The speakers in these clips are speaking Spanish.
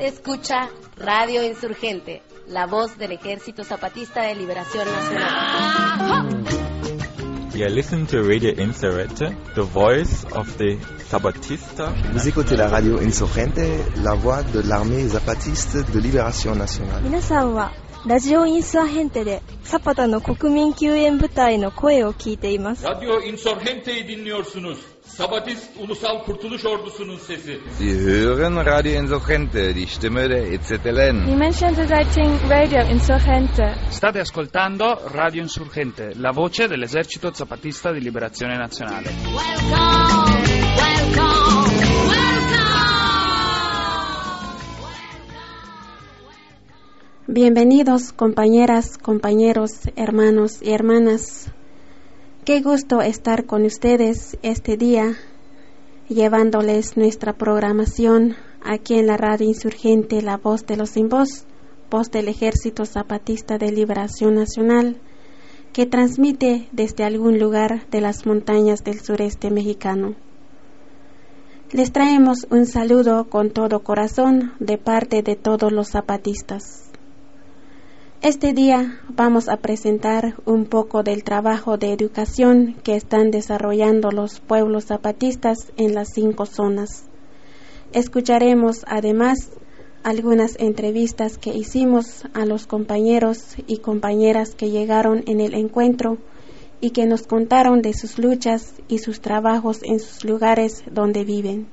grito. Usted escucha Radio Insurgente, la voz del Ejército Zapatista de Liberación Nacional. You listen to Radio Insurgente, the voice of the Zapatista. Vous écoutez la radio Insurgente, la voix de l'armée zapatiste de libération nationale. 皆さんはラジオインサーヘンテでサパタの国民救援部隊の声を聞いています。 Radyo Insurgente'yi dinliyorsunuz. Sabatist Ulusal Kurtuluş Ordusu'nun sesi. Sie hören Radio Insurgente, die Stimme der EZLN. Die Menschen Radio Insurgente. State ascoltando Radio Insurgente, la voce dell'esercito zapatista di liberazione nazionale. Welcome, welcome, welcome. Bienvenidos compañeras, compañeros, hermanos y hermanas. Qué gusto estar con ustedes este día, llevándoles nuestra programación aquí en la radio insurgente La Voz de los Sin Voz, voz del Ejército Zapatista de Liberación Nacional, que transmite desde algún lugar de las montañas del sureste mexicano. Les traemos un saludo con todo corazón de parte de todos los zapatistas. Este día vamos a presentar un poco del trabajo de educación que están desarrollando los pueblos zapatistas en las cinco zonas. Escucharemos además algunas entrevistas que hicimos a los compañeros y compañeras que llegaron en el encuentro y que nos contaron de sus luchas y sus trabajos en sus lugares donde viven.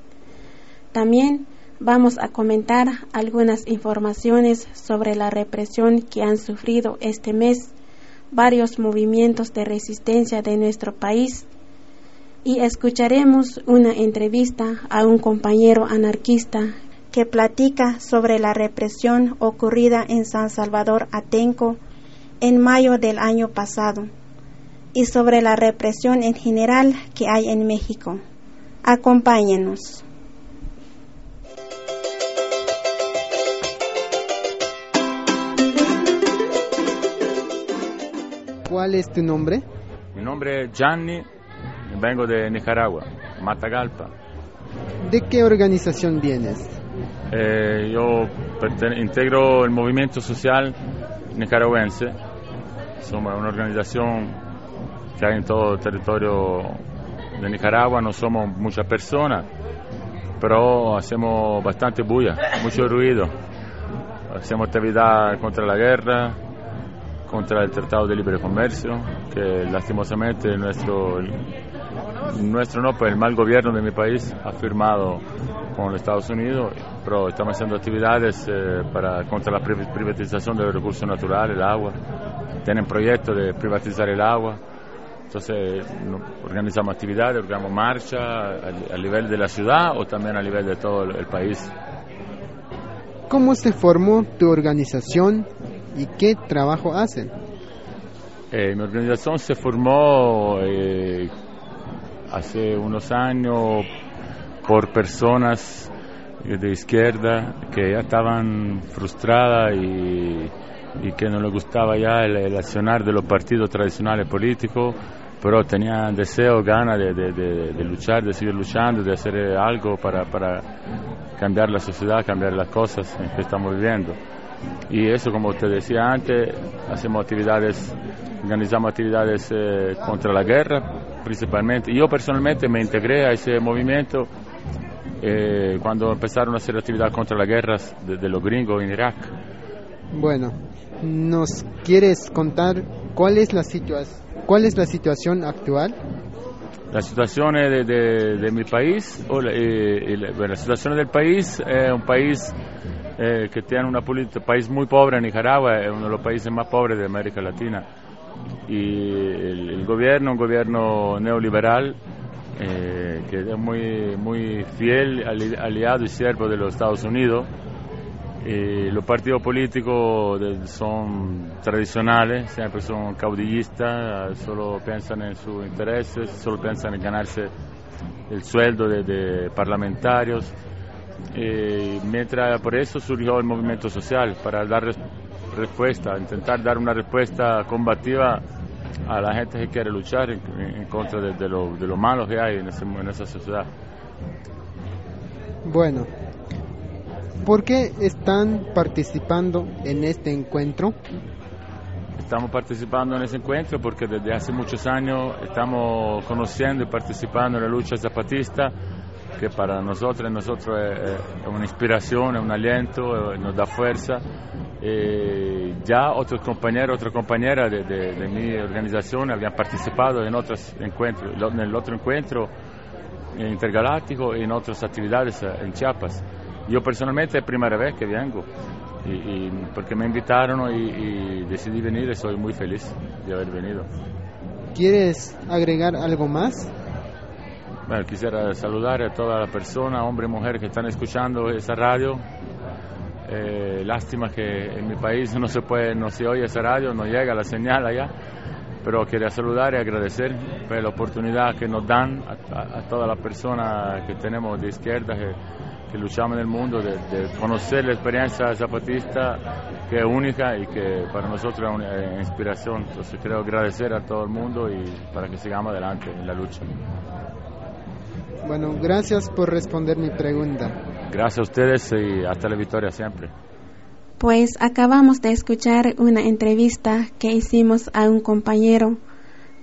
También vamos a comentar algunas informaciones sobre la represión que han sufrido este mes varios movimientos de resistencia de nuestro país y escucharemos una entrevista a un compañero anarquista que platica sobre la represión ocurrida en San Salvador Atenco en mayo del año pasado y sobre la represión en general que hay en México. Acompáñenos. ¿Cuál es tu nombre? Mi nombre es Gianni, vengo de Nicaragua, Matagalpa. ¿De qué organización vienes? Eh, yo integro el movimiento social nicaragüense, somos una organización que hay en todo el territorio de Nicaragua, no somos muchas personas, pero hacemos bastante bulla, mucho ruido. Hacemos actividad contra la guerra, contra el Tratado de Libre Comercio, que lastimosamente nuestro, nuestro no, pues el mal gobierno de mi país ha firmado con los Estados Unidos, pero estamos haciendo actividades eh, para, contra la pri- privatización de los recursos naturales, el agua. Tienen proyectos de privatizar el agua. Entonces organizamos actividades, organizamos marcha a, nivel de la ciudad o también a nivel de todo el país. ¿Cómo se formó tu organización y qué trabajo hacen? Eh, mi organización se formó eh, hace unos años por personas de izquierda que ya estaban frustradas y, que no les gustaba ya el, accionar de los partidos tradicionales políticos, pero tenían deseo, ganas de, luchar, de seguir luchando, de hacer algo para cambiar la sociedad, cambiar las cosas en que estamos viviendo. Y eso, como te decía antes, hacemos actividades, organizamos actividades eh, contra la guerra, principalmente. Yo personalmente me integré a ese movimiento eh, cuando empezaron a hacer actividad contra la guerra de, de los gringos en Irak. Bueno, ¿nos quieres contar cuál es la, situa- cuál es la situación actual? La situación de, de- de mi país, o la, eh, la- la situación del país es un país eh, que tiene una política, país muy pobre, Nicaragua es uno de los países más pobres de América Latina. Y el, el gobierno, un gobierno neoliberal, eh, que es muy, muy fiel, ali- aliado y siervo de los Estados Unidos. Y los partidos políticos de- son tradicionales, siempre son caudillistas, solo piensan en sus intereses, solo piensan en ganarse el sueldo de, de parlamentarios. Y mientras por eso surgió el movimiento social, para dar res- respuesta, intentar dar una respuesta combativa a la gente que quiere luchar en, en contra de, de lo, de lo malo que hay en, ese- en esa sociedad. Bueno, ¿Por qué están participando en este encuentro? Estamos participando en ese encuentro porque desde hace muchos años estamos conociendo y participando en la lucha zapatista, que para nosotros, nosotros es, una inspiración, es un aliento, eh, nos da fuerza. Eh, ya otros compañeros, otras compañeras de, de- de mi organización habían participado en otros encuentros, en el otro encuentro intergaláctico y en otras actividades eh, en Chiapas. Yo personalmente es la primera vez que vengo y, y porque me invitaron y, y decidí venir y soy muy feliz de haber venido. ¿Quieres agregar algo más? Bueno, quisiera saludar a toda la persona, hombre y mujer que están escuchando esa radio. Eh, lástima que en mi país no se puede, no se oye esa radio, no llega la señal allá. Pero quería saludar y agradecer por la oportunidad que nos dan a, todas las personas que tenemos de izquierda, que, luchamos en el mundo, de, de conocer la experiencia zapatista que es única y que para nosotros es una eh, inspiración. Entonces quiero agradecer a todo el mundo y para que sigamos adelante en la lucha. Bueno, gracias por responder mi pregunta. Gracias a ustedes y hasta la victoria siempre. Pues acabamos de escuchar una entrevista que hicimos a un compañero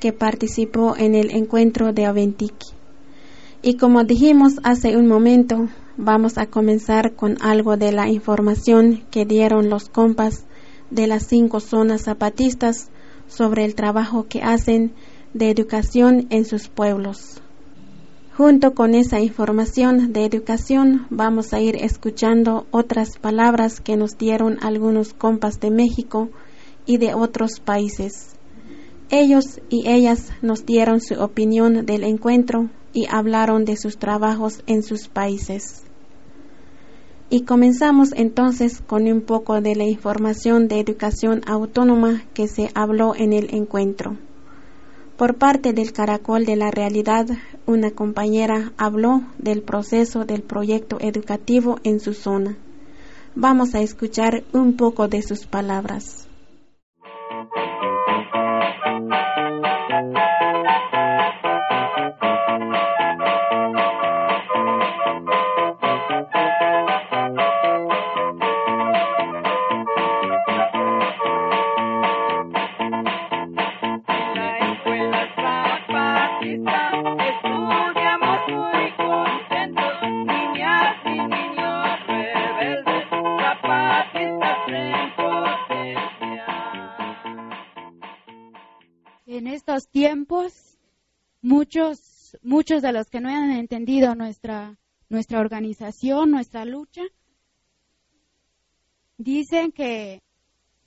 que participó en el encuentro de Aventiki. Y como dijimos hace un momento, vamos a comenzar con algo de la información que dieron los compas de las cinco zonas zapatistas sobre el trabajo que hacen de educación en sus pueblos. Junto con esa información de educación vamos a ir escuchando otras palabras que nos dieron algunos compas de México y de otros países. Ellos y ellas nos dieron su opinión del encuentro y hablaron de sus trabajos en sus países. Y comenzamos entonces con un poco de la información de educación autónoma que se habló en el encuentro. Por parte del Caracol de la Realidad, una compañera habló del proceso del proyecto educativo en su zona. Vamos a escuchar un poco de sus palabras. Muchos, muchos de los que no han entendido nuestra, nuestra organización, nuestra lucha, dicen que,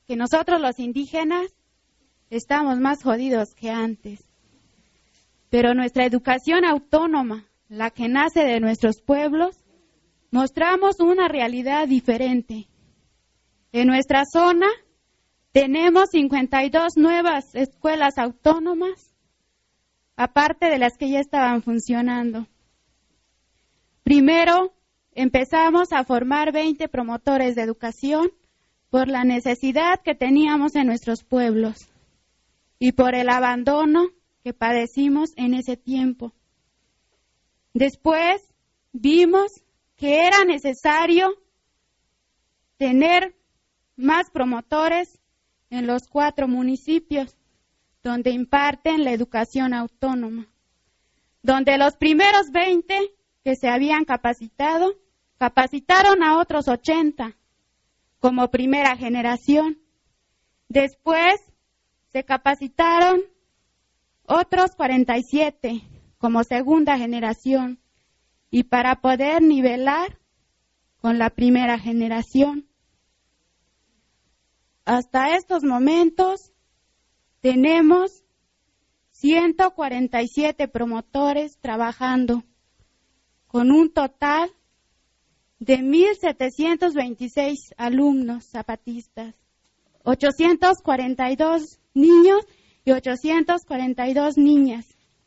que nosotros los indígenas estamos más jodidos que antes. Pero nuestra educación autónoma, la que nace de nuestros pueblos, mostramos una realidad diferente. En nuestra zona tenemos 52 nuevas escuelas autónomas, aparte de las que ya estaban funcionando. Primero, empezamos a formar 20 promotores de educación por la necesidad que teníamos en nuestros pueblos y por el abandono que padecimos en ese tiempo. Después vimos que era necesario tener más promotores en los cuatro municipios donde imparten la educación autónoma, donde los primeros 20 que se habían capacitado capacitaron a otros 80 como primera generación. Después se capacitaron otros 47 como segunda generación y para poder nivelar con la primera generación. Hasta estos momentos tenemos 147 promotores trabajando con un total de 1.726 alumnos zapatistas, 842 niños y 842 niñas.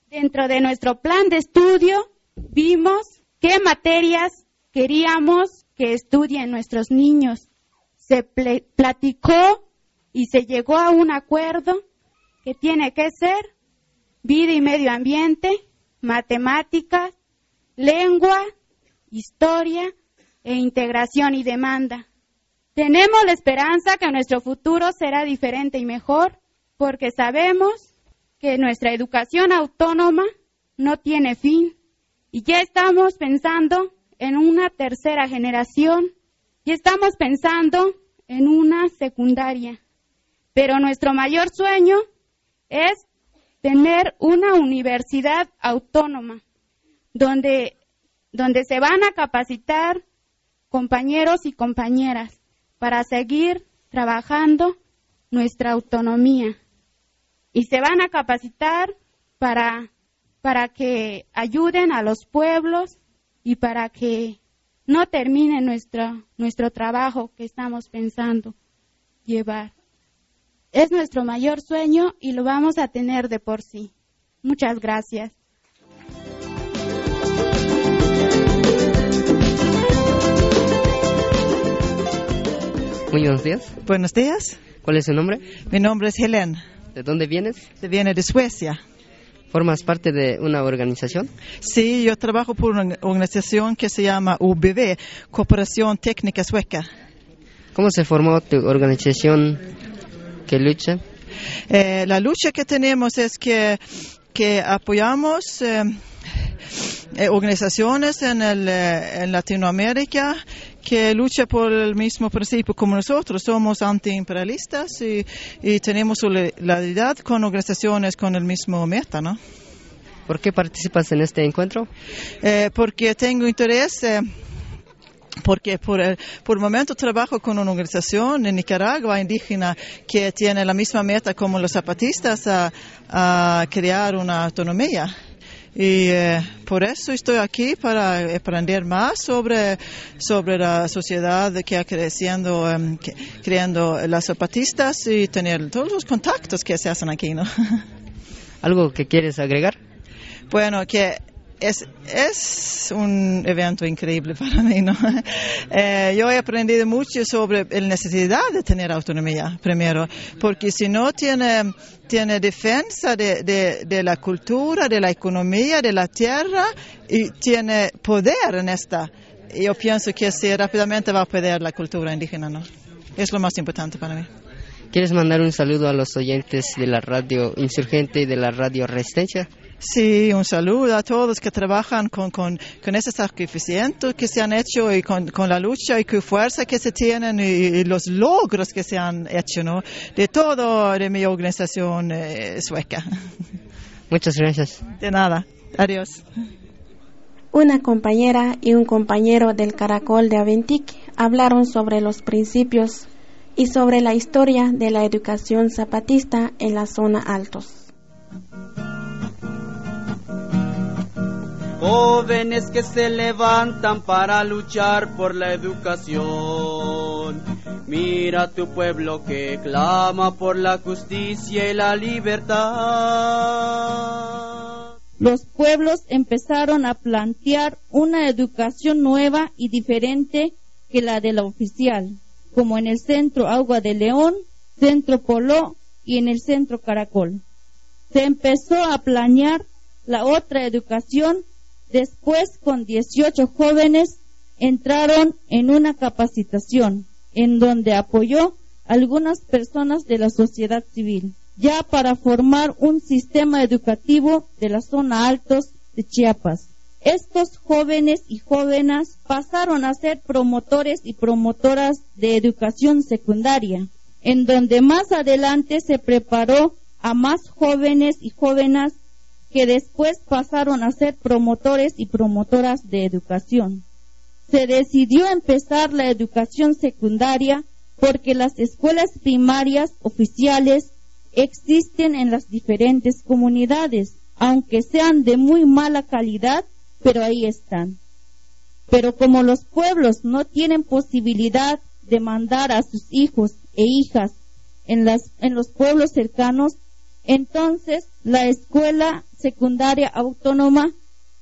Dentro de nuestro plan de estudio vimos qué materias queríamos que estudien nuestros niños. Se platicó y se llegó a un acuerdo que tiene que ser vida y medio ambiente, matemáticas, lengua, historia, e integración y demanda. Tenemos la esperanza que nuestro futuro será diferente y mejor porque sabemos que nuestra educación autónoma no tiene fin y ya estamos pensando en una tercera generación y estamos pensando en una secundaria. Pero nuestro mayor sueño es tener una universidad autónoma donde, donde se van a capacitar compañeros y compañeras para seguir trabajando nuestra autonomía. Y se van a capacitar para, para que ayuden a los pueblos y para que no termine nuestro, nuestro trabajo que estamos pensando llevar. Es nuestro mayor sueño y lo vamos a tener de por sí. Muchas gracias. Muy buenos días. Buenos días. ¿Cuál es su nombre? Mi nombre es Helen. ¿De dónde vienes? Se viene de Suecia. ¿Formas parte de una organización? Sí, yo trabajo por una organización que se llama UBV, Cooperación Técnica Sueca. ¿Cómo se formó tu organización que lucha? Eh, la lucha que tenemos es que, que apoyamos eh, eh, organizaciones en, el, eh, en Latinoamérica que lucha por el mismo principio como nosotros. Somos antiimperialistas y, y tenemos solidaridad con organizaciones con el mismo meta, ¿no? ¿Por qué participas en este encuentro? Eh, porque tengo interés. Eh, porque por el, por el momento trabajo con una organización en Nicaragua indígena que tiene la misma meta como los zapatistas a, a crear una autonomía. Y eh, por eso estoy aquí para aprender más sobre, sobre la sociedad que ha creciendo, um, que, creando las zapatistas y tener todos los contactos que se hacen aquí, ¿no? ¿Algo que quieres agregar? Bueno, que es, un evento increíble para mí. ¿no? Eh, yo he aprendido mucho sobre la necesidad de tener autonomía, primero, porque si no tiene, tiene defensa de, de, la cultura, de la economía, de la tierra y tiene poder en esta. Yo pienso que sí, rápidamente va a perder la cultura indígena. ¿no? Es lo más importante para mí. ¿Quieres mandar un saludo a los oyentes de la radio Insurgente y de la radio Resistencia? Sí, un saludo a todos que trabajan con, con, con ese sacrificio que se han hecho y con, con, la lucha y con fuerza que se tienen y, y, los logros que se han hecho, ¿no? De todo de mi organización eh, sueca. Muchas gracias. De nada. Adiós. Una compañera y un compañero del Caracol de Aventic hablaron sobre los principios y sobre la historia de la educación zapatista en la zona altos. Jóvenes que se levantan para luchar por la educación. Mira tu pueblo que clama por la justicia y la libertad. Los pueblos empezaron a plantear una educación nueva y diferente que la de la oficial, como en el centro Agua de León, centro Polo y en el centro Caracol. Se empezó a planear la otra educación Después, con 18 jóvenes, entraron en una capacitación en donde apoyó algunas personas de la sociedad civil, ya para formar un sistema educativo de la zona altos de Chiapas. Estos jóvenes y jóvenes pasaron a ser promotores y promotoras de educación secundaria, en donde más adelante se preparó a más jóvenes y jóvenes que después pasaron a ser promotores y promotoras de educación. Se decidió empezar la educación secundaria porque las escuelas primarias oficiales existen en las diferentes comunidades, aunque sean de muy mala calidad, pero ahí están. Pero como los pueblos no tienen posibilidad de mandar a sus hijos e hijas en, las, en los pueblos cercanos, entonces la escuela secundaria autónoma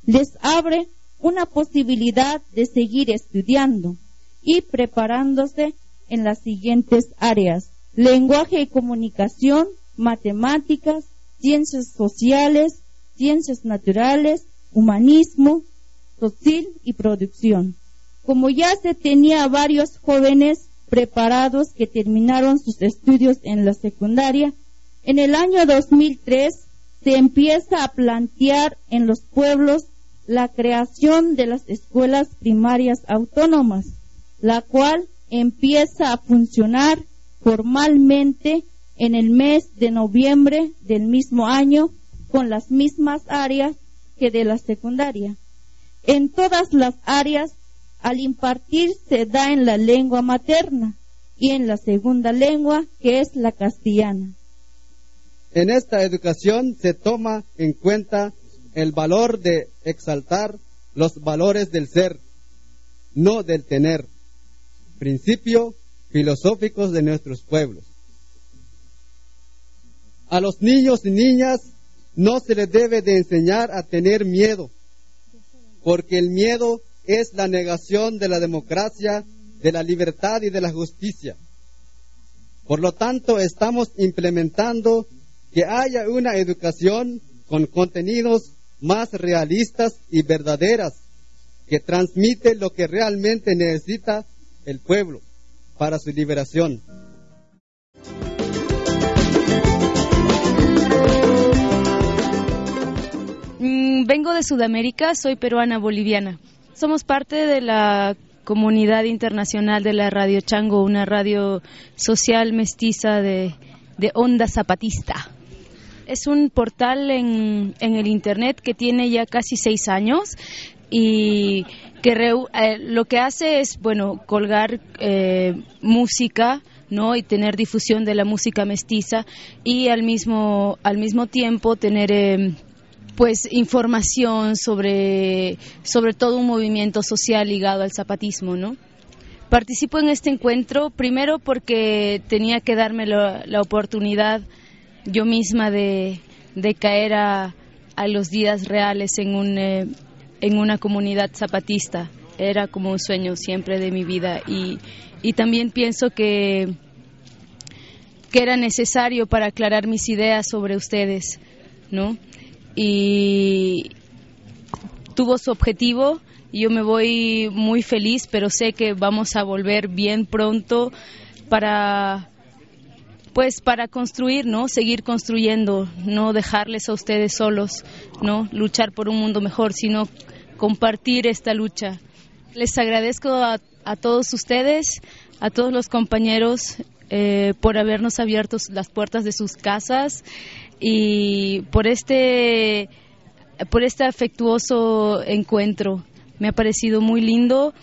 les abre una posibilidad de seguir estudiando y preparándose en las siguientes áreas. Lenguaje y comunicación, matemáticas, ciencias sociales, ciencias naturales, humanismo, social y producción. como ya se tenía varios jóvenes preparados que terminaron sus estudios en la secundaria, en el año 2003 se empieza a plantear en los pueblos la creación de las escuelas primarias autónomas, la cual empieza a funcionar formalmente en el mes de noviembre del mismo año con las mismas áreas que de la secundaria. En todas las áreas, al impartir se da en la lengua materna y en la segunda lengua, que es la castellana. En esta educación se toma en cuenta el valor de exaltar los valores del ser, no del tener, principios filosóficos de nuestros pueblos. A los niños y niñas no se les debe de enseñar a tener miedo, porque el miedo es la negación de la democracia, de la libertad y de la justicia. Por lo tanto, estamos implementando que haya una educación con contenidos más realistas y verdaderas, que transmite lo que realmente necesita el pueblo para su liberación. Mm, vengo de Sudamérica, soy peruana boliviana. Somos parte de la comunidad internacional de la Radio Chango, una radio social mestiza de, onda zapatista. Es un portal en, el Internet que tiene ya casi seis años y que eh, lo que hace es, bueno, colgar eh, música, ¿no? y tener difusión de la música mestiza y al mismo al mismo tiempo tener eh, pues información sobre, sobre todo un movimiento social ligado al zapatismo, ¿no? Participo en este encuentro primero porque tenía que darme la, oportunidad yo misma de, caer a, los días reales en, un, eh, en una comunidad zapatista. Era como un sueño siempre de mi vida y, y también pienso que, que era necesario para aclarar mis ideas sobre ustedes, ¿no? y tuvo su objetivo. Yo me voy muy feliz, pero sé que vamos a volver bien pronto para pues para construir, ¿no? Seguir construyendo, no dejarles a ustedes solos, ¿no? Luchar por un mundo mejor, sino compartir esta lucha. Les agradezco a, todos ustedes, a todos los compañeros eh, por habernos abierto las puertas de sus casas y por este, por este afectuoso encuentro. Me ha parecido muy lindo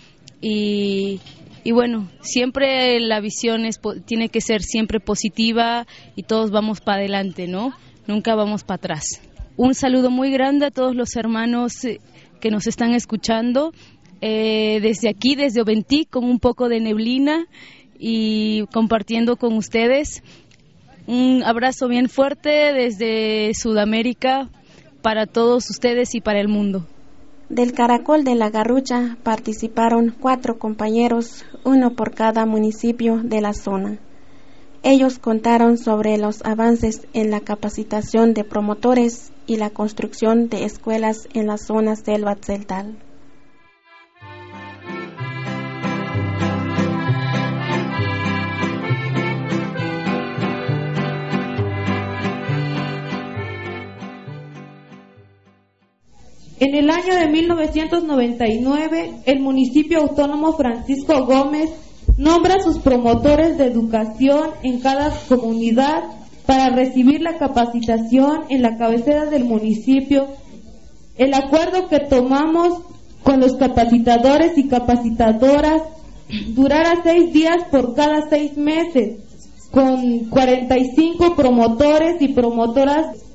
y, y bueno, siempre la visión es, tiene que ser siempre positiva y todos vamos para adelante, ¿no? Nunca vamos para atrás. Un saludo muy grande a todos los hermanos eh, que nos están escuchando. Eh, desde aquí, desde Oventí, con un poco de neblina y compartiendo con ustedes. Un abrazo bien fuerte desde Sudamérica para todos ustedes y para el mundo. Del Caracol de la Garrucha participaron cuatro compañeros, uno por cada municipio de la zona. Ellos contaron sobre los avances en la capacitación de promotores y la construcción de escuelas en la zona selva celtal. En el año de 1999, el municipio autónomo Francisco Gómez nombra sus promotores de educación en cada comunidad para recibir la capacitación en la cabecera del municipio. El acuerdo que tomamos con los capacitadores y capacitadoras durará seis días por cada seis meses, con 45 promotores y promotoras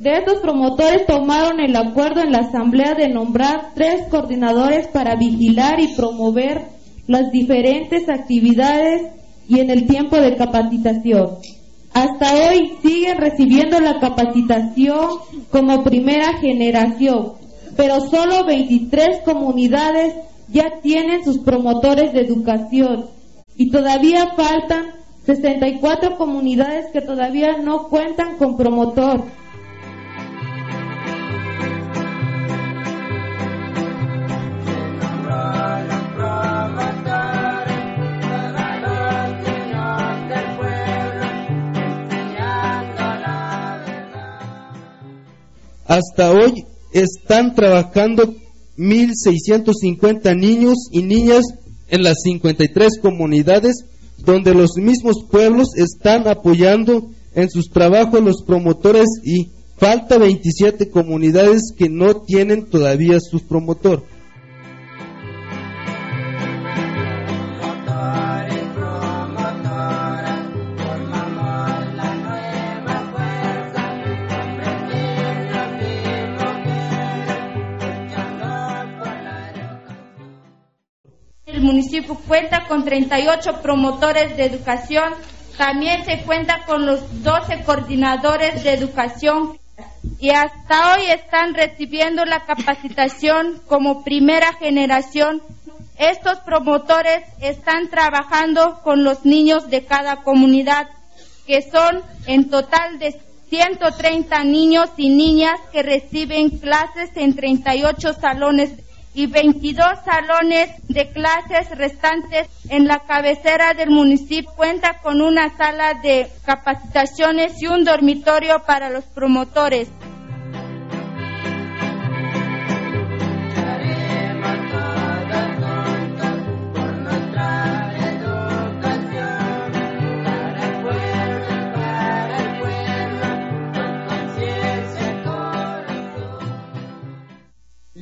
de estos promotores tomaron el acuerdo en la asamblea de nombrar tres coordinadores para vigilar y promover las diferentes actividades y en el tiempo de capacitación. Hasta hoy siguen recibiendo la capacitación como primera generación, pero solo 23 comunidades ya tienen sus promotores de educación y todavía faltan 64 comunidades que todavía no cuentan con promotor. Hasta hoy están trabajando 1.650 niños y niñas en las 53 comunidades donde los mismos pueblos están apoyando en sus trabajos los promotores y falta 27 comunidades que no tienen todavía su promotor. Municipio cuenta con 38 promotores de educación. También se cuenta con los 12 coordinadores de educación y hasta hoy están recibiendo la capacitación como primera generación. Estos promotores están trabajando con los niños de cada comunidad, que son en total de 130 niños y niñas que reciben clases en 38 salones y 22 salones de clases restantes en la cabecera del municipio. Cuenta con una sala de capacitaciones y un dormitorio para los promotores.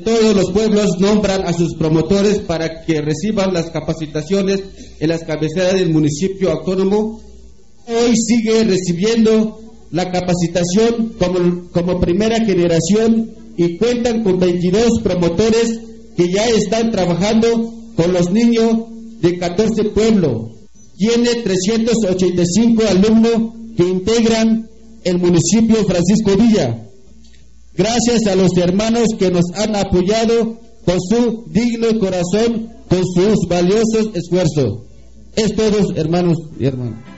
Todos los pueblos nombran a sus promotores para que reciban las capacitaciones en las cabeceras del municipio autónomo. Hoy sigue recibiendo la capacitación como, como primera generación y cuentan con 22 promotores que ya están trabajando con los niños de 14 pueblos. Tiene 385 alumnos que integran el municipio Francisco Villa. Gracias a los hermanos que nos han apoyado con su digno corazón, con sus valiosos esfuerzos. Es todos, hermanos y hermanas.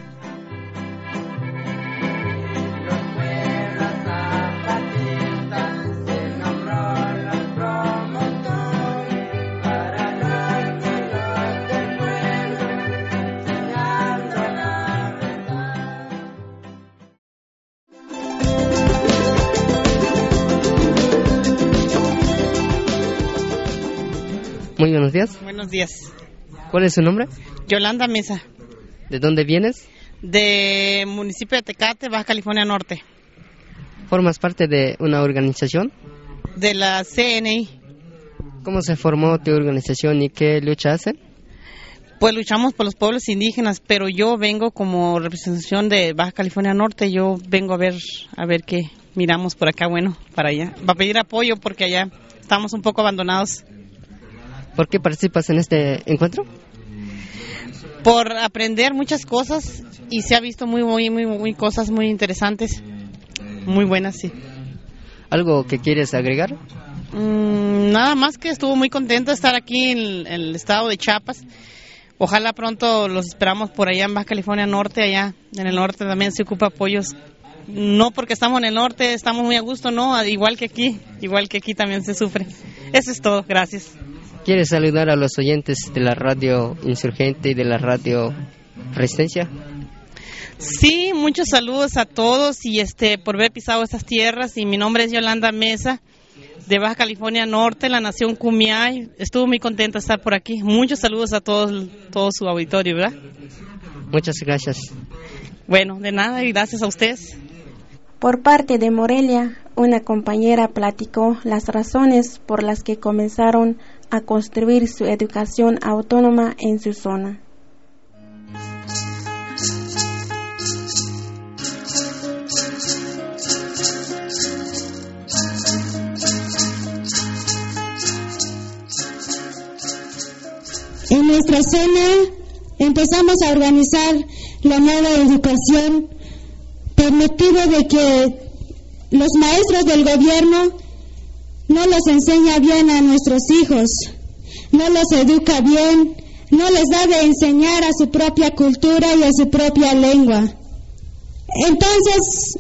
Buenos días. ¿Cuál es su nombre? Yolanda Mesa. ¿De dónde vienes? De municipio de Tecate, Baja California Norte. ¿Formas parte de una organización? De la CNI. ¿Cómo se formó tu organización y qué lucha hacen? Pues luchamos por los pueblos indígenas, pero yo vengo como representación de Baja California Norte. Yo vengo a ver, a ver qué miramos por acá, bueno, para allá. Va a pedir apoyo porque allá estamos un poco abandonados. ¿Por qué participas en este encuentro? Por aprender muchas cosas y se ha visto muy, muy, muy, muy cosas muy interesantes, muy buenas, sí. ¿Algo que quieres agregar? Mm, nada más que estuvo muy contento de estar aquí en el, en el estado de Chiapas. Ojalá pronto los esperamos por allá en Baja California Norte, allá en el norte también se ocupa apoyos. No porque estamos en el norte, estamos muy a gusto, no, igual que aquí, igual que aquí también se sufre. Eso es todo, gracias. ¿Quieres saludar a los oyentes de la radio Insurgente y de la radio Resistencia? Sí, muchos saludos a todos y este por haber pisado estas tierras y mi nombre es Yolanda Mesa de Baja California Norte, la nación Cumiay. Estuvo muy contenta de estar por aquí. Muchos saludos a todos todo su auditorio, ¿verdad? Muchas gracias. Bueno, de nada y gracias a ustedes. Por parte de Morelia, una compañera platicó las razones por las que comenzaron a construir su educación autónoma en su zona. En nuestra zona empezamos a organizar la nueva educación por motivo de que los maestros del gobierno no los enseña bien a nuestros hijos, no los educa bien, no les da de enseñar a su propia cultura y a su propia lengua. Entonces,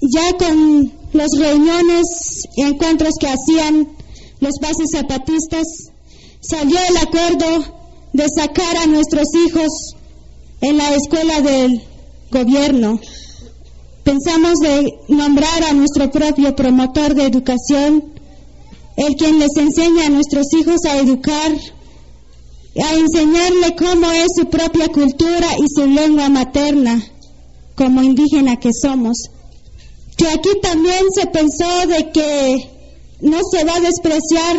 ya con las reuniones y encuentros que hacían los bases zapatistas, salió el acuerdo de sacar a nuestros hijos en la escuela del gobierno. pensamos de nombrar a nuestro propio promotor de educación, el quien les enseña a nuestros hijos a educar, a enseñarle cómo es su propia cultura y su lengua materna, como indígena que somos. Que aquí también se pensó de que no se va a despreciar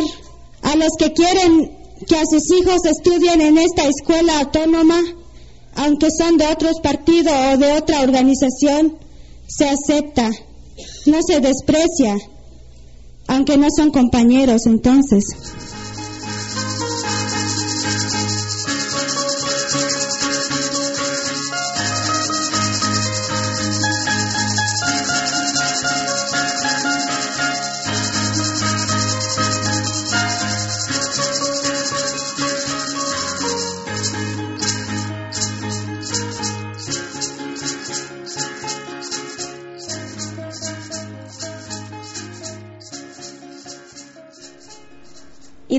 a los que quieren que a sus hijos estudien en esta escuela autónoma, aunque son de otros partidos o de otra organización, se acepta, no se desprecia, aunque no son compañeros entonces.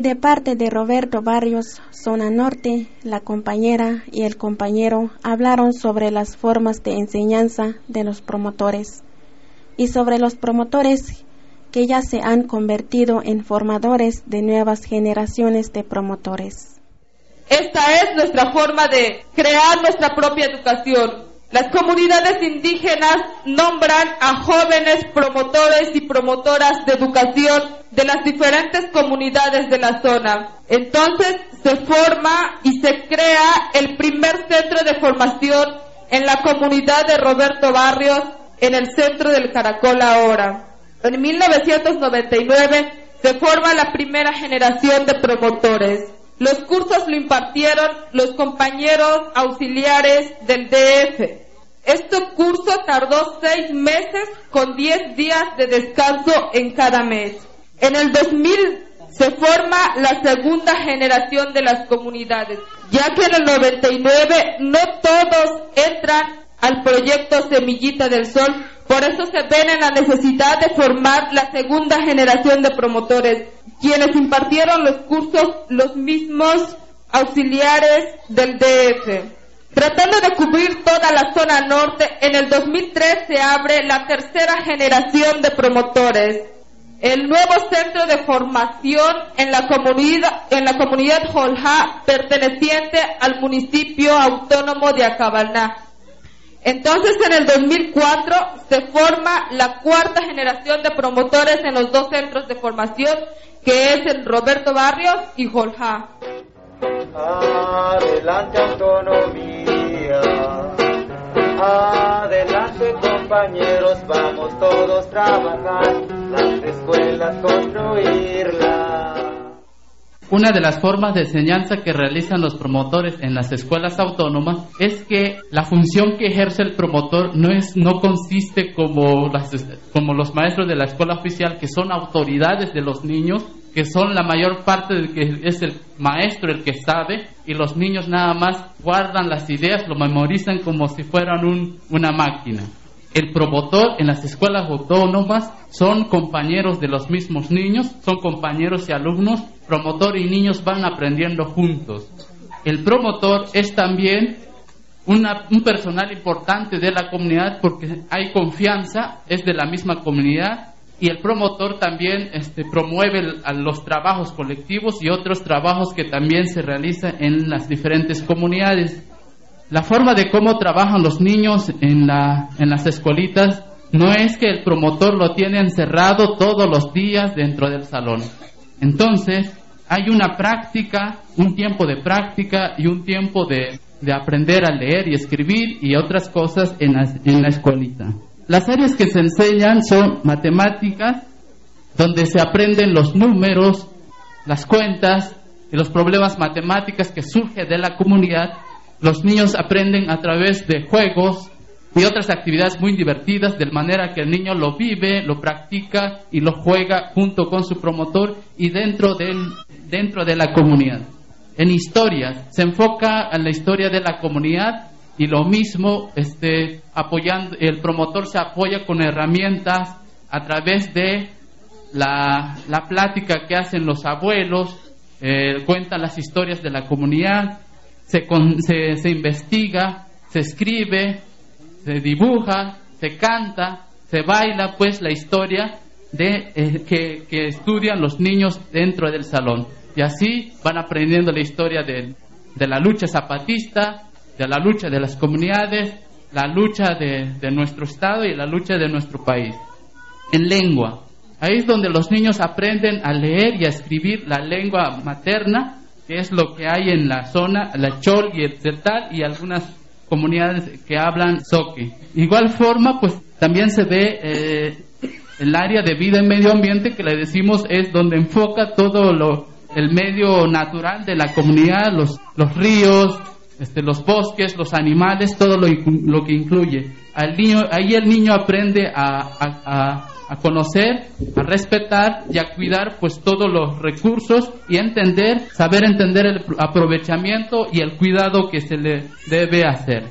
De parte de Roberto Barrios, Zona Norte, la compañera y el compañero hablaron sobre las formas de enseñanza de los promotores y sobre los promotores que ya se han convertido en formadores de nuevas generaciones de promotores. Esta es nuestra forma de crear nuestra propia educación. Las comunidades indígenas nombran a jóvenes promotores y promotoras de educación de las diferentes comunidades de la zona. Entonces se forma y se crea el primer centro de formación en la comunidad de Roberto Barrios, en el centro del Caracol ahora. En 1999 se forma la primera generación de promotores. Los cursos lo impartieron los compañeros auxiliares del DF. Este curso tardó seis meses con diez días de descanso en cada mes. En el 2000 se forma la segunda generación de las comunidades, ya que en el 99 no todos entran al proyecto Semillita del Sol, por eso se ven en la necesidad de formar la segunda generación de promotores, quienes impartieron los cursos los mismos auxiliares del DF. Tratando de cubrir toda la zona norte, en el 2003 se abre la tercera generación de promotores. El nuevo centro de formación en la comunidad, en la comunidad Jolja, perteneciente al municipio autónomo de Acabalná. Entonces, en el 2004 se forma la cuarta generación de promotores en los dos centros de formación, que es el Roberto Barrios y Jolja. Adelante autonomía, adelante compañeros, vamos todos a trabajar, las escuelas construirlas. Una de las formas de enseñanza que realizan los promotores en las escuelas autónomas es que la función que ejerce el promotor no es no consiste como las, como los maestros de la escuela oficial que son autoridades de los niños, que son la mayor parte de que es el maestro el que sabe y los niños nada más guardan las ideas, lo memorizan como si fueran un, una máquina. El promotor en las escuelas autónomas son compañeros de los mismos niños, son compañeros y alumnos, promotor y niños van aprendiendo juntos. El promotor es también un personal importante de la comunidad porque hay confianza, es de la misma comunidad y el promotor también este, promueve los trabajos colectivos y otros trabajos que también se realizan en las diferentes comunidades. La forma de cómo trabajan los niños en, la, en las escuelitas no es que el promotor lo tiene encerrado todos los días dentro del salón. Entonces, hay una práctica, un tiempo de práctica y un tiempo de, de aprender a leer y escribir y otras cosas en la, en la escuelita. Las áreas que se enseñan son matemáticas, donde se aprenden los números, las cuentas y los problemas matemáticos que surgen de la comunidad. Los niños aprenden a través de juegos y otras actividades muy divertidas, de manera que el niño lo vive, lo practica y lo juega junto con su promotor y dentro, del, dentro de la comunidad. En historias, se enfoca en la historia de la comunidad y lo mismo este apoyando el promotor se apoya con herramientas a través de la, la plática que hacen los abuelos eh, cuentan las historias de la comunidad se, se, se investiga se escribe se dibuja se canta, se baila pues la historia de, eh, que, que estudian los niños dentro del salón. Y así van aprendiendo la historia de, de la lucha zapatista, de la lucha de las comunidades, la lucha de, de nuestro Estado y la lucha de nuestro país. En lengua. Ahí es donde los niños aprenden a leer y a escribir la lengua materna, que es lo que hay en la zona, la Chol y el Zetal y algunas comunidades que hablan Soque. Igual forma, pues también se ve eh, el área de vida y medio ambiente que le decimos es donde enfoca todo lo, el medio natural de la comunidad, los, los ríos, este, los bosques, los animales, todo lo, lo que incluye. Ahí el niño aprende a, a, conocer, a respetar y a cuidar pues todos los recursos y entender, saber entender el aprovechamiento y el cuidado que se le debe hacer.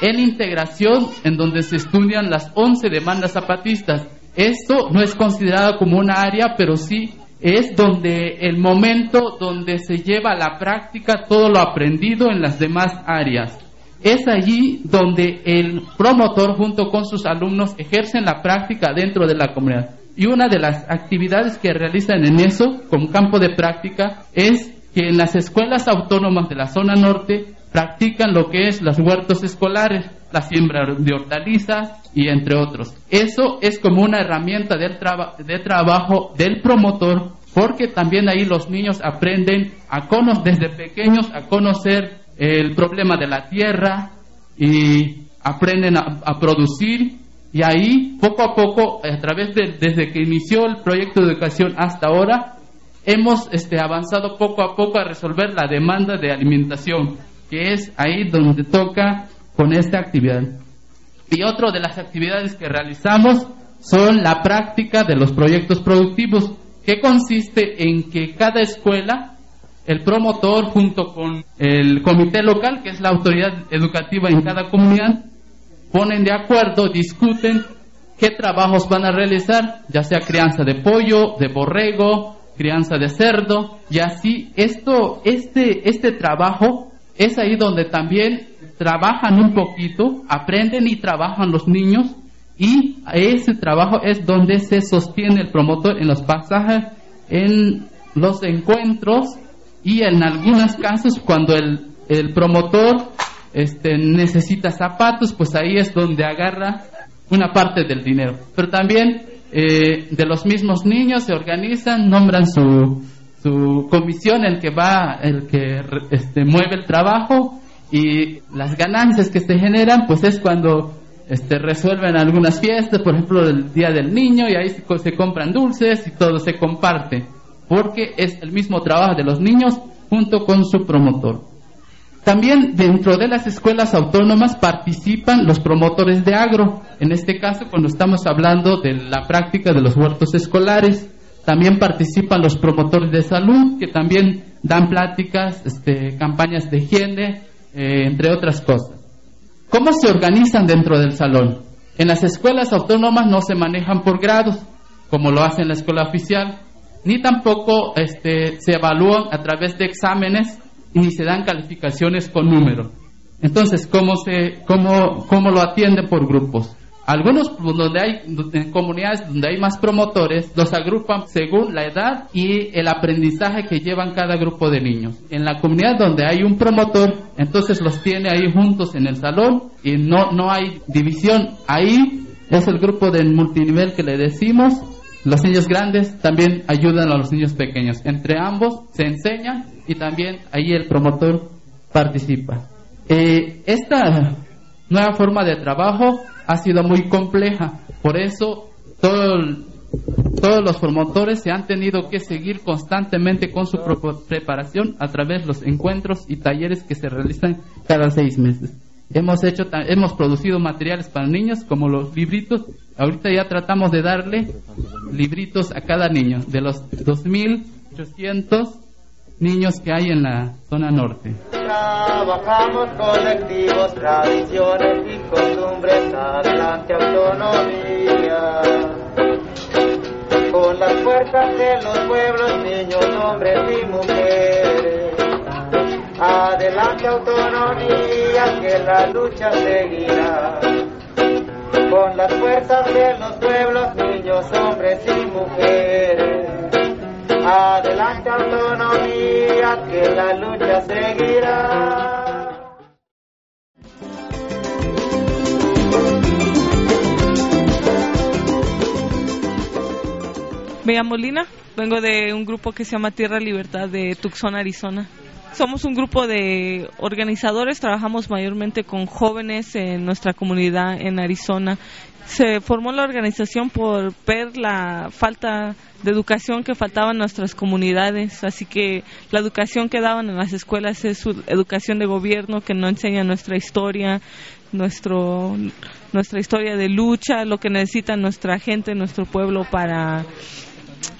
En integración, en donde se estudian las 11 demandas zapatistas, esto no es considerado como una área, pero sí es donde el momento donde se lleva a la práctica todo lo aprendido en las demás áreas. Es allí donde el promotor junto con sus alumnos ejercen la práctica dentro de la comunidad. Y una de las actividades que realizan en eso, como campo de práctica, es que en las escuelas autónomas de la zona norte practican lo que es los huertos escolares, la siembra de hortalizas y entre otros. Eso es como una herramienta del de trabajo del promotor porque también ahí los niños aprenden a desde pequeños a conocer el problema de la tierra y aprenden a, producir y ahí poco a poco a través de desde que inició el proyecto de educación hasta ahora hemos este, avanzado poco a poco a resolver la demanda de alimentación que es ahí donde toca con esta actividad. Y otra de las actividades que realizamos son la práctica de los proyectos productivos, que consiste en que cada escuela, el promotor junto con el comité local, que es la autoridad educativa en cada comunidad, ponen de acuerdo, discuten qué trabajos van a realizar, ya sea crianza de pollo, de borrego, crianza de cerdo, y así esto, este, este trabajo es ahí donde también trabajan un poquito, aprenden y trabajan los niños y ese trabajo es donde se sostiene el promotor en los pasajes, en los encuentros y en algunos casos cuando el, promotor este, necesita zapatos, pues ahí es donde agarra una parte del dinero. Pero también eh, de los mismos niños se organizan, nombran su, su comisión, el que va, el que este, mueve el trabajo y las ganancias que se generan, pues es cuando este, resuelven algunas fiestas, por ejemplo el Día del Niño, y ahí se, se compran dulces y todo se comparte, porque es el mismo trabajo de los niños junto con su promotor. También dentro de las escuelas autónomas participan los promotores de agro, en este caso cuando estamos hablando de la práctica de los huertos escolares. También participan los promotores de salud, que también dan pláticas, este, campañas de higiene, eh, entre otras cosas. ¿Cómo se organizan dentro del salón? En las escuelas autónomas no se manejan por grados, como lo hace en la escuela oficial, ni tampoco este, se evalúan a través de exámenes ni se dan calificaciones con números. Entonces, ¿cómo, se, cómo, cómo lo atienden por grupos? Algunos pues, donde hay en comunidades donde hay más promotores los agrupan según la edad y el aprendizaje que llevan cada grupo de niños. En la comunidad donde hay un promotor, entonces los tiene ahí juntos en el salón y no no hay división. Ahí es el grupo de multinivel que le decimos. Los niños grandes también ayudan a los niños pequeños. Entre ambos se enseñan y también ahí el promotor participa. Eh, esta nueva forma de trabajo ha sido muy compleja. Por eso todos los promotores se han tenido que seguir constantemente con su preparación a través de los encuentros y talleres que se realizan cada seis meses. Hemos hecho, hemos producido materiales para niños como los libritos. Ahorita ya tratamos de darle libritos a cada niño de los 2.800 niños que hay en la zona norte. Trabajamos colectivos, tradiciones y costumbres, adelante autonomía. Con las fuerzas de los pueblos, niños, hombres y mujeres. Adelante autonomía, que la lucha seguirá. Con las fuerzas de los pueblos, niños, hombres y mujeres. Adelante autonomía, que la lucha seguirá. Me llamo Lina, vengo de un grupo que se llama Tierra Libertad de Tucson, Arizona. Somos un grupo de organizadores, trabajamos mayormente con jóvenes en nuestra comunidad en Arizona. Se formó la organización por ver la falta de educación que faltaba en nuestras comunidades, así que la educación que daban en las escuelas es educación de gobierno que no enseña nuestra historia, nuestro, nuestra historia de lucha, lo que necesita nuestra gente, nuestro pueblo para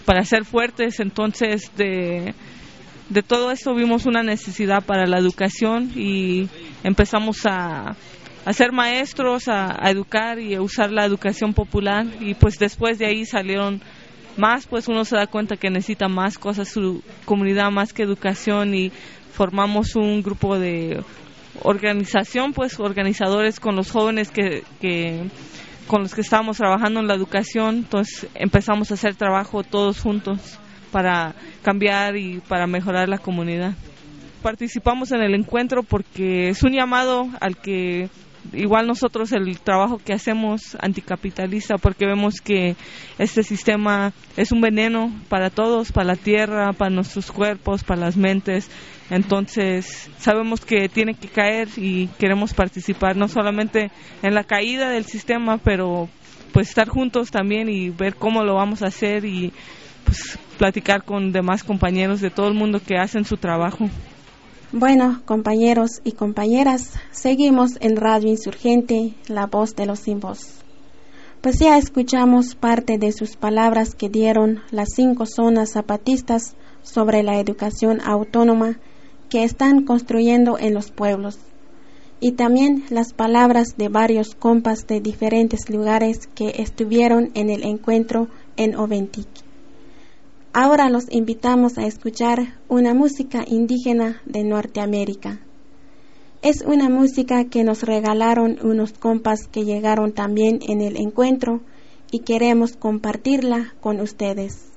para ser fuertes. Entonces, de, de todo esto vimos una necesidad para la educación y empezamos a, ser maestros, a, a, educar y a usar la educación popular. Y pues después de ahí salieron más, pues uno se da cuenta que necesita más cosas, su comunidad más que educación. Y formamos un grupo de organización, pues organizadores con los jóvenes que, que con los que estábamos trabajando en la educación, entonces empezamos a hacer trabajo todos juntos para cambiar y para mejorar la comunidad. Participamos en el encuentro porque es un llamado al que igual nosotros el trabajo que hacemos anticapitalista porque vemos que este sistema es un veneno para todos, para la tierra, para nuestros cuerpos, para las mentes. Entonces sabemos que tiene que caer y queremos participar no solamente en la caída del sistema, pero pues estar juntos también y ver cómo lo vamos a hacer y pues platicar con demás compañeros de todo el mundo que hacen su trabajo. Bueno, compañeros y compañeras, seguimos en Radio Insurgente, la voz de los sin voz. Pues ya escuchamos parte de sus palabras que dieron las cinco zonas zapatistas sobre la educación autónoma que están construyendo en los pueblos. Y también las palabras de varios compas de diferentes lugares que estuvieron en el encuentro en Oventic. Ahora los invitamos a escuchar una música indígena de Norteamérica. Es una música que nos regalaron unos compas que llegaron también en el encuentro y queremos compartirla con ustedes.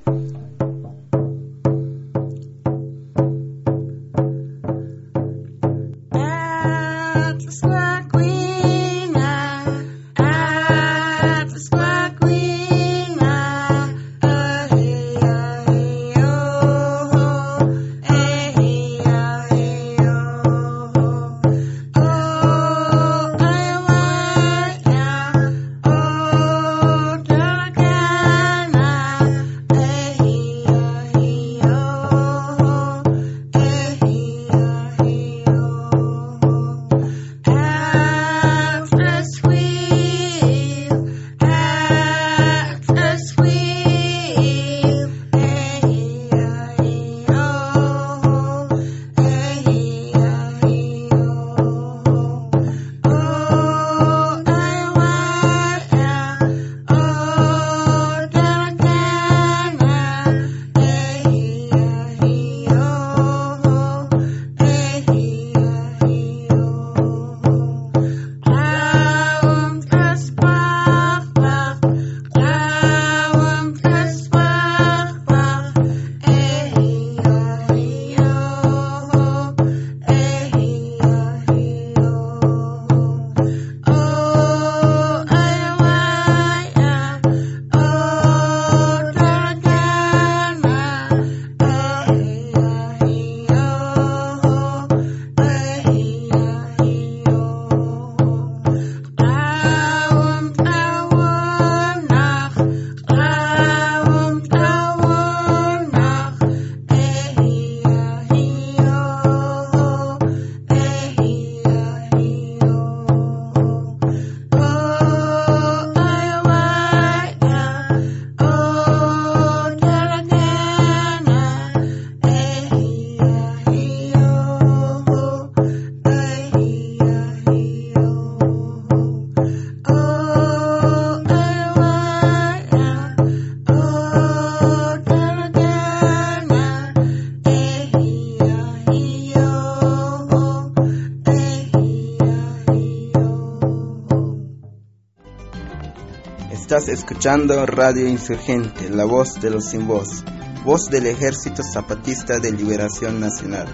Estás escuchando Radio Insurgente, la voz de los sin voz, voz del Ejército Zapatista de Liberación Nacional.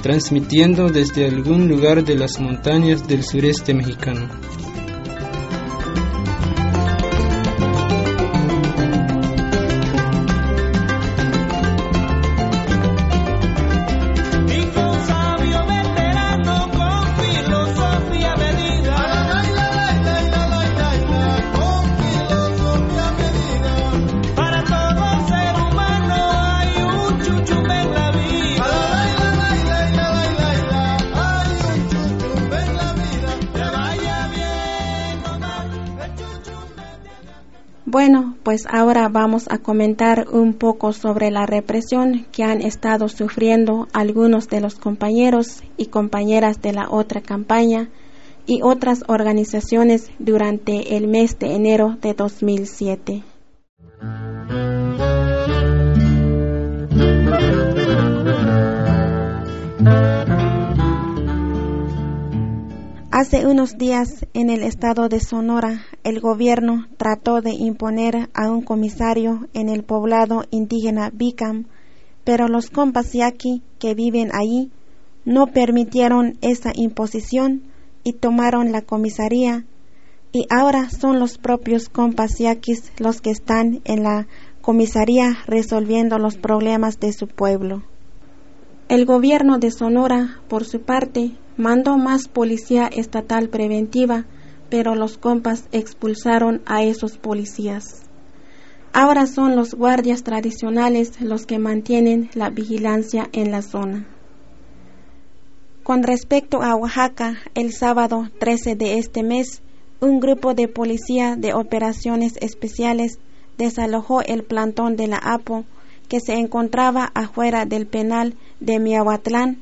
Transmitiendo desde algún lugar de las montañas del sureste mexicano. Ahora vamos a comentar un poco sobre la represión que han estado sufriendo algunos de los compañeros y compañeras de la otra campaña y otras organizaciones durante el mes de enero de 2007. Hace unos días en el estado de Sonora, el gobierno trató de imponer a un comisario en el poblado indígena Bicam, pero los compas yaqui que viven allí no permitieron esa imposición y tomaron la comisaría y ahora son los propios compas yaquis los que están en la comisaría resolviendo los problemas de su pueblo. El gobierno de Sonora, por su parte, mandó más policía estatal preventiva, pero los compas expulsaron a esos policías. Ahora son los guardias tradicionales los que mantienen la vigilancia en la zona. Con respecto a Oaxaca, el sábado 13 de este mes, un grupo de policía de operaciones especiales desalojó el plantón de la APO que se encontraba afuera del penal de Miahuatlán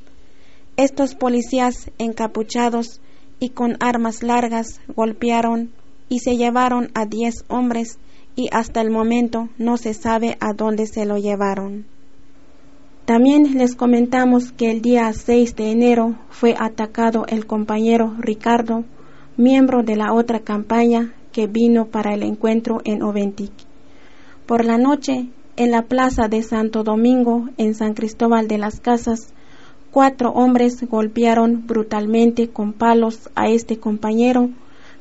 estos policías encapuchados y con armas largas golpearon y se llevaron a diez hombres y hasta el momento no se sabe a dónde se lo llevaron. También les comentamos que el día 6 de enero fue atacado el compañero Ricardo, miembro de la otra campaña que vino para el encuentro en Oventic. Por la noche, en la plaza de Santo Domingo, en San Cristóbal de las Casas, cuatro hombres golpearon brutalmente con palos a este compañero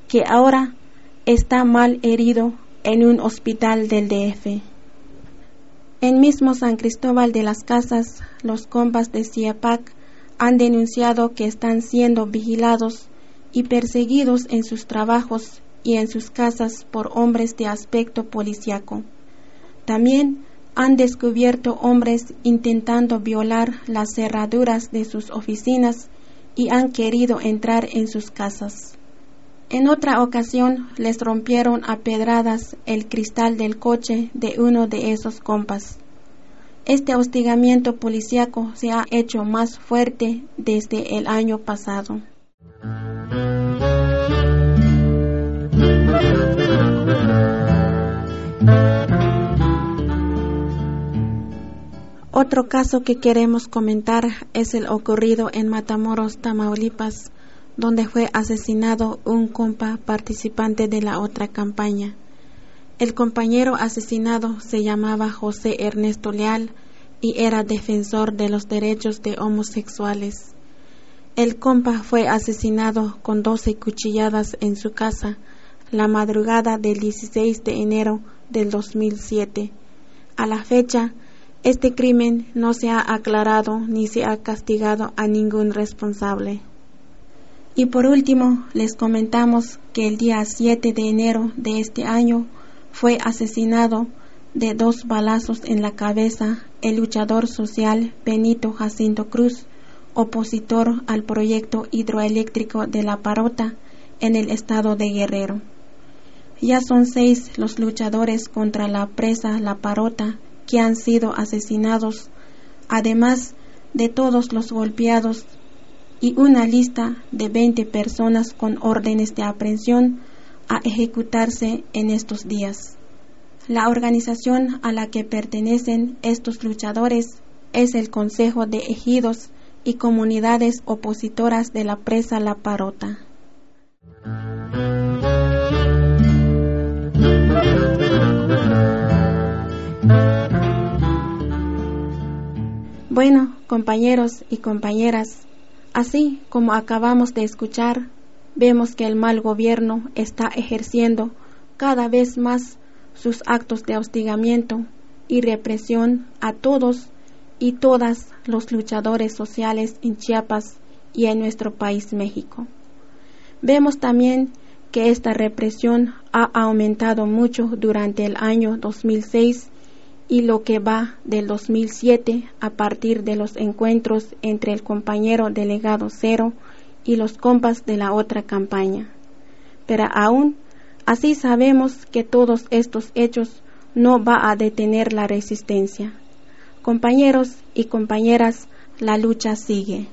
que ahora está mal herido en un hospital del DF. En mismo San Cristóbal de las Casas, los compas de CIAPAC han denunciado que están siendo vigilados y perseguidos en sus trabajos y en sus casas por hombres de aspecto policiaco. También han descubierto hombres intentando violar las cerraduras de sus oficinas y han querido entrar en sus casas. En otra ocasión les rompieron a pedradas el cristal del coche de uno de esos compas. Este hostigamiento policíaco se ha hecho más fuerte desde el año pasado. Otro caso que queremos comentar es el ocurrido en Matamoros, Tamaulipas, donde fue asesinado un compa participante de la otra campaña. El compañero asesinado se llamaba José Ernesto Leal y era defensor de los derechos de homosexuales. El compa fue asesinado con doce cuchilladas en su casa la madrugada del 16 de enero del 2007. A la fecha, este crimen no se ha aclarado ni se ha castigado a ningún responsable. Y por último, les comentamos que el día 7 de enero de este año fue asesinado de dos balazos en la cabeza el luchador social Benito Jacinto Cruz, opositor al proyecto hidroeléctrico de La Parota en el estado de Guerrero. Ya son seis los luchadores contra la presa La Parota que han sido asesinados, además de todos los golpeados, y una lista de 20 personas con órdenes de aprehensión a ejecutarse en estos días. La organización a la que pertenecen estos luchadores es el Consejo de Ejidos y Comunidades Opositoras de la Presa La Parota. Bueno, compañeros y compañeras, así como acabamos de escuchar, vemos que el mal gobierno está ejerciendo cada vez más sus actos de hostigamiento y represión a todos y todas los luchadores sociales en Chiapas y en nuestro país México. Vemos también que esta represión ha aumentado mucho durante el año 2006 y lo que va del 2007 a partir de los encuentros entre el compañero delegado Cero y los compas de la otra campaña. Pero aún así sabemos que todos estos hechos no va a detener la resistencia. Compañeros y compañeras, la lucha sigue.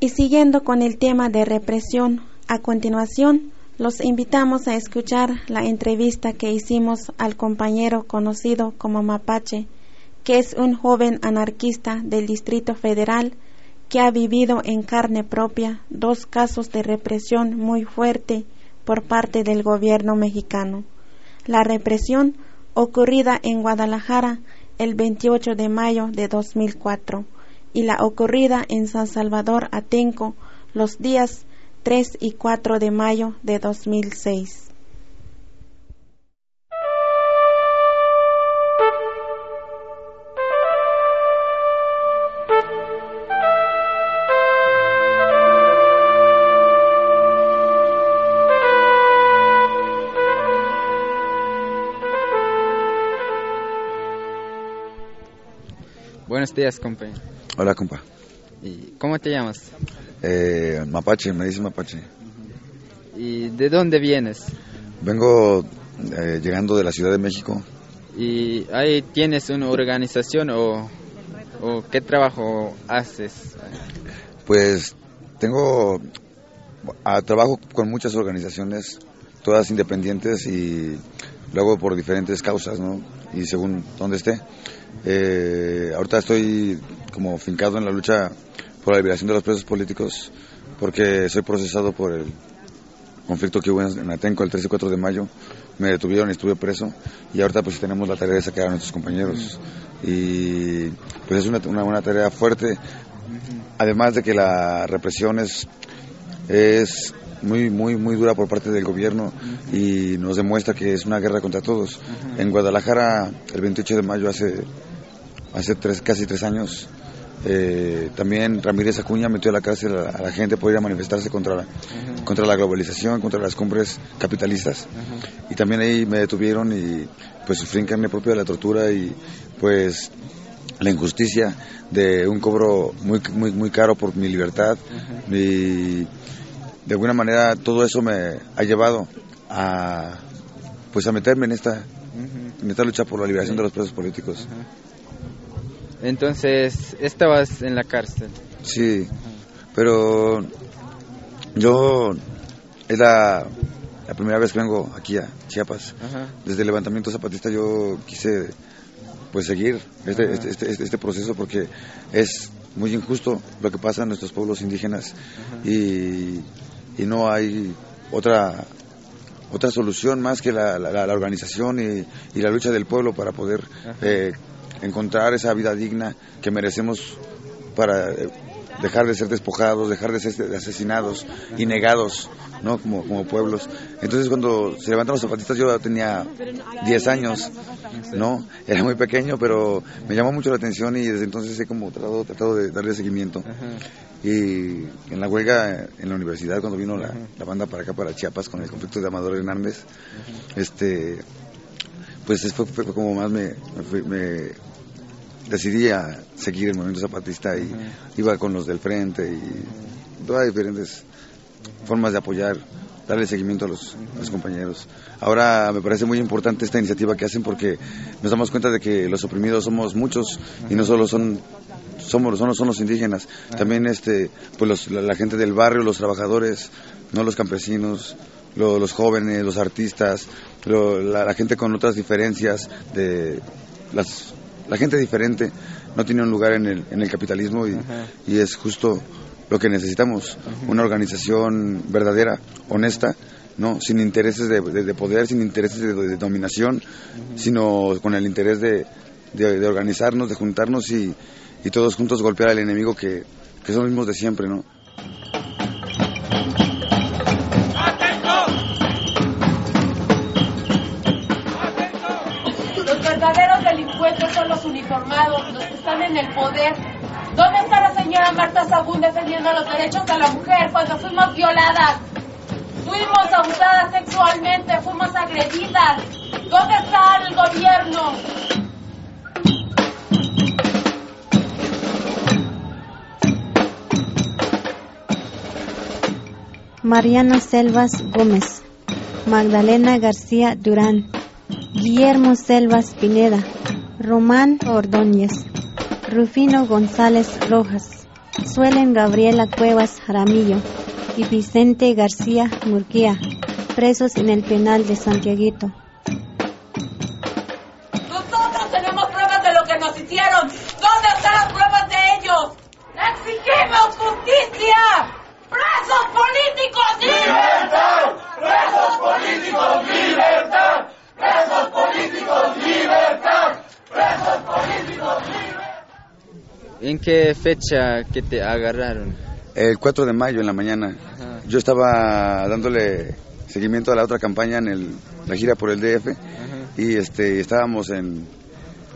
Y siguiendo con el tema de represión, a continuación los invitamos a escuchar la entrevista que hicimos al compañero conocido como Mapache, que es un joven anarquista del Distrito Federal que ha vivido en carne propia dos casos de represión muy fuerte por parte del gobierno mexicano. La represión ocurrida en Guadalajara el 28 de mayo de 2004 y la ocurrida en San Salvador Atenco los días 3 y 4 de mayo de 2006. Buenos días, compa. Hola, compa. ¿Y cómo te llamas? Eh, Mapache, me dice Mapache. ¿Y de dónde vienes? Vengo eh, llegando de la Ciudad de México. ¿Y ahí tienes una organización o, o qué trabajo haces? Pues tengo a, trabajo con muchas organizaciones, todas independientes y luego por diferentes causas, ¿no? Y según dónde esté. Eh, ahorita estoy como fincado en la lucha por la liberación de los presos políticos, porque soy procesado por el conflicto que hubo en Atenco el 13 y 4 de mayo. Me detuvieron y estuve preso y ahorita pues tenemos la tarea de sacar a nuestros compañeros. Y pues es una, una, tarea fuerte, además de que la represión es, es muy, muy, muy dura por parte del gobierno y nos demuestra que es una guerra contra todos. En Guadalajara, el 28 de mayo, hace, hace tres, casi tres años, eh, también Ramírez Acuña metió a la cárcel a, la gente por ir a manifestarse contra la, contra la globalización, contra las cumbres capitalistas. Y también ahí me detuvieron y pues sufrí en carne propia la tortura y pues la injusticia de un cobro muy, muy, muy caro por mi libertad. Y de alguna manera todo eso me ha llevado a pues a meterme en esta, en esta lucha por la liberación de los presos políticos. Entonces, estabas en la cárcel. Sí, pero yo es la, primera vez que vengo aquí a Chiapas. Desde el levantamiento zapatista yo quise pues seguir este, este, este, este, proceso porque es muy injusto lo que pasa en nuestros pueblos indígenas y, y, no hay otra otra solución más que la, la, organización y, y, la lucha del pueblo para poder encontrar esa vida digna que merecemos para eh, dejar de ser despojados, dejar de ser asesinados y negados, ¿no? Como, como pueblos. Entonces cuando se levantan los zapatistas yo tenía 10 años, ¿no? Era muy pequeño, pero me llamó mucho la atención y desde entonces he como tratado, tratado de darle seguimiento. Y en la huelga en la universidad, cuando vino la, banda para acá, para Chiapas, con el conflicto de Amador Hernández, este pues fue, fue como más me, me, decidí a seguir el movimiento zapatista y iba con los del frente y todas diferentes formas de apoyar, darle seguimiento a los, compañeros. Ahora me parece muy importante esta iniciativa que hacen porque nos damos cuenta de que los oprimidos somos muchos y no solo son somos son, son los indígenas, también este pues la, gente del barrio, los trabajadores, no los campesinos, los jóvenes, los artistas, la, gente con otras diferencias, de las, la gente diferente no tiene un lugar en el, en el capitalismo y, y es justo lo que necesitamos, una organización verdadera, honesta, no sin intereses de, de, poder, sin intereses de, dominación, sino con el interés de, de, de organizarnos, de juntarnos y, y, todos juntos golpear al enemigo que, que son los mismos de siempre, ¿no? Uniformados, los que están en el poder. ¿Dónde está la señora Marta Sagún defendiendo los derechos de la mujer cuando fuimos violadas? Fuimos abusadas sexualmente, fuimos agredidas. ¿Dónde está el gobierno? Mariana Selvas Gómez, Magdalena García Durán, Guillermo Selvas Pineda, Román Ordóñez, Rufino González Rojas, Suelen Gabriela Cuevas Jaramillo y Vicente García Murquía, presos en el penal de Santiaguito. Nosotros tenemos pruebas de lo que nos hicieron. ¿Dónde están las pruebas de ellos? ¡Exigimos justicia! ¡Presos políticos! ¡Libertad! ¡Presos políticos! ¡Libertad! ¡Presos políticos! ¡Libertad! ¡Presos políticos! ¿En qué fecha que te agarraron? El 4 de mayo en la mañana. Ajá. Yo estaba dándole seguimiento a la otra campaña en el, la gira por el DF y este estábamos en,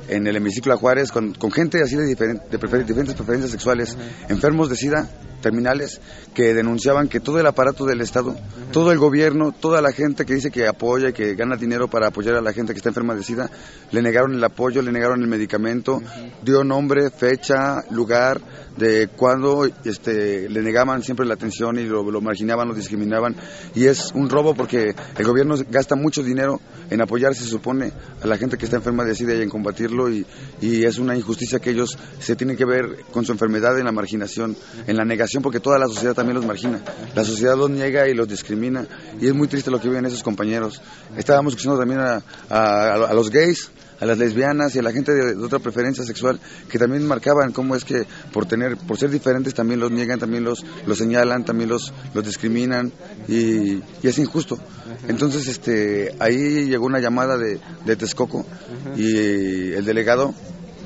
en el hemiciclo a Juárez con, con gente así de, de prefer- diferentes preferencias sexuales, enfermos de SIDA, terminales, que denunciaban que todo el aparato del Estado, todo el gobierno, toda la gente que dice que apoya y que gana dinero para apoyar a la gente que está enferma de SIDA, le negaron el apoyo, le negaron el medicamento, dio nombre, fecha, lugar, de cuándo este, le negaban siempre la atención y lo, lo marginaban, lo discriminaban. Y es un robo porque el gobierno gasta mucho dinero en apoyar, se supone, a la gente que está enferma de SIDA y en combatirlo. Y, y es una injusticia que ellos se tienen que ver con su enfermedad en la marginación, en la negación, porque toda la sociedad también los margina. La sociedad los niega y los discrimina. Y es muy triste lo que viven esos compañeros. Estábamos escuchando también a, a- los gays a las lesbianas y a la gente de, otra preferencia sexual que también marcaban cómo es que por tener por ser diferentes también los niegan también los los señalan también los los discriminan y, y es injusto entonces este ahí llegó una llamada de, de Texcoco y el delegado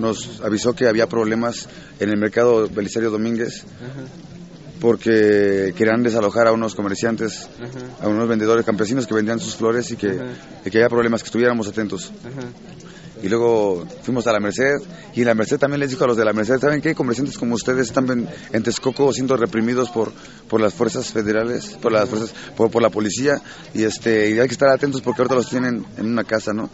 nos avisó que había problemas en el mercado Belisario Domínguez porque querían desalojar a unos comerciantes, a unos vendedores campesinos que vendían sus flores y que, y que había problemas, que estuviéramos atentos. Y luego fuimos a la Merced y la Merced también les dijo a los de la Merced, ¿saben qué? Comerciantes como ustedes están en, en Texcoco siendo reprimidos por, por las fuerzas federales, por las fuerzas, por, por la policía y este y hay que estar atentos porque ahorita los tienen en una casa, ¿no?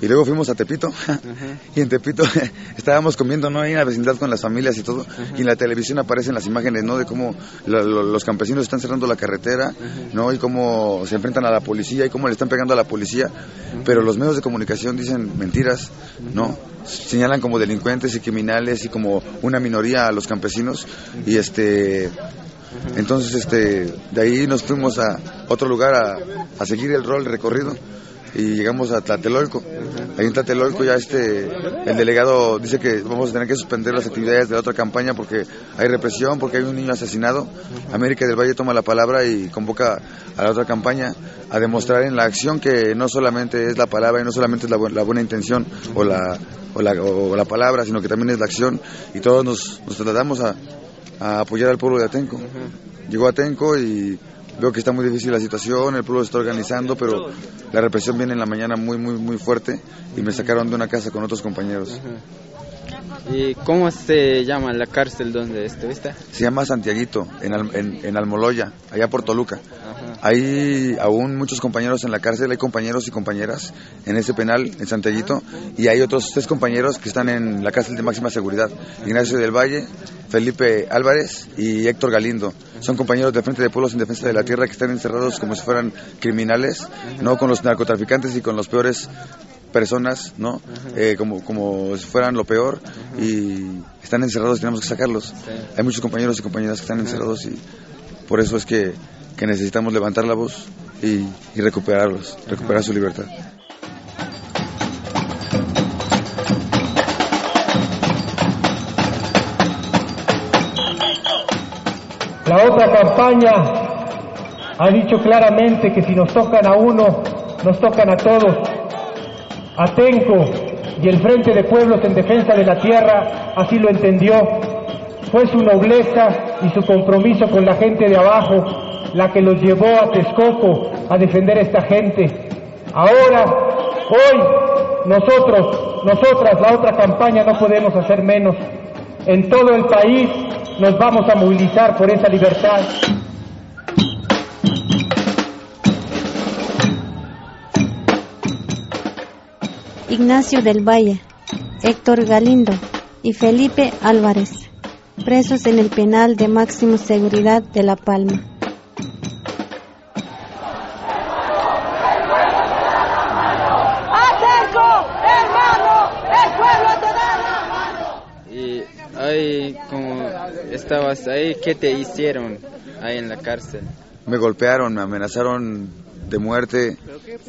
Y luego fuimos a Tepito y en Tepito estábamos comiendo, ¿no? Ahí en la vecindad con las familias y todo y en la televisión aparecen las imágenes, ¿no? De cómo lo- los campesinos están cerrando la carretera, ¿no? Y cómo se enfrentan a la policía y cómo le están pegando a la policía, pero los medios de comunicación dicen mentiras, ¿no? Señalan como delincuentes y criminales y como una minoría a los campesinos y este entonces este de ahí nos fuimos a otro lugar a, a seguir el rol, recorrido y llegamos a Tlatelolco. Ahí en Tlatelolco ya este el delegado dice que vamos a tener que suspender las actividades de la otra campaña porque hay represión, porque hay un niño asesinado. América del Valle toma la palabra y convoca a la otra campaña a demostrar en la acción que no solamente es la palabra y no solamente es la, bu- la buena intención o la, o, la, o la palabra, sino que también es la acción y todos nos, nos tratamos a, a apoyar al pueblo de Atenco. Llegó Atenco y veo que está muy difícil la situación, el pueblo se está organizando, pero la represión viene en la mañana muy, muy, muy fuerte y me sacaron de una casa con otros compañeros. ¿Y cómo se llama la cárcel donde estuviste? Se llama Santiaguito, en, Al- en, en Almoloya, allá por Toluca. Hay aún muchos compañeros en la cárcel, hay compañeros y compañeras en ese penal, en Santiaguito, y hay otros tres compañeros que están en la cárcel de máxima seguridad. Ignacio del Valle, Felipe Álvarez y Héctor Galindo. Son compañeros de Frente de Pueblos en Defensa de la Tierra que están encerrados como si fueran criminales, no con los narcotraficantes y con los peores personas, ¿no? Eh, como, como si fueran lo peor y están encerrados y tenemos que sacarlos. Hay muchos compañeros y compañeras que están encerrados y por eso es que, que necesitamos levantar la voz y, y recuperarlos, recuperar su libertad. La otra campaña ha dicho claramente que si nos tocan a uno, nos tocan a todos. Atenco y el Frente de Pueblos en Defensa de la Tierra así lo entendió. Fue su nobleza y su compromiso con la gente de abajo la que los llevó a Texcoco a defender a esta gente. Ahora, hoy, nosotros, nosotras, la otra campaña, no podemos hacer menos. En todo el país nos vamos a movilizar por esa libertad. Ignacio del Valle, Héctor Galindo y Felipe Álvarez, presos en el penal de máxima seguridad de La Palma. Y ahí, como estabas ahí, ¿qué te hicieron ahí en la cárcel? Me golpearon, me amenazaron de muerte.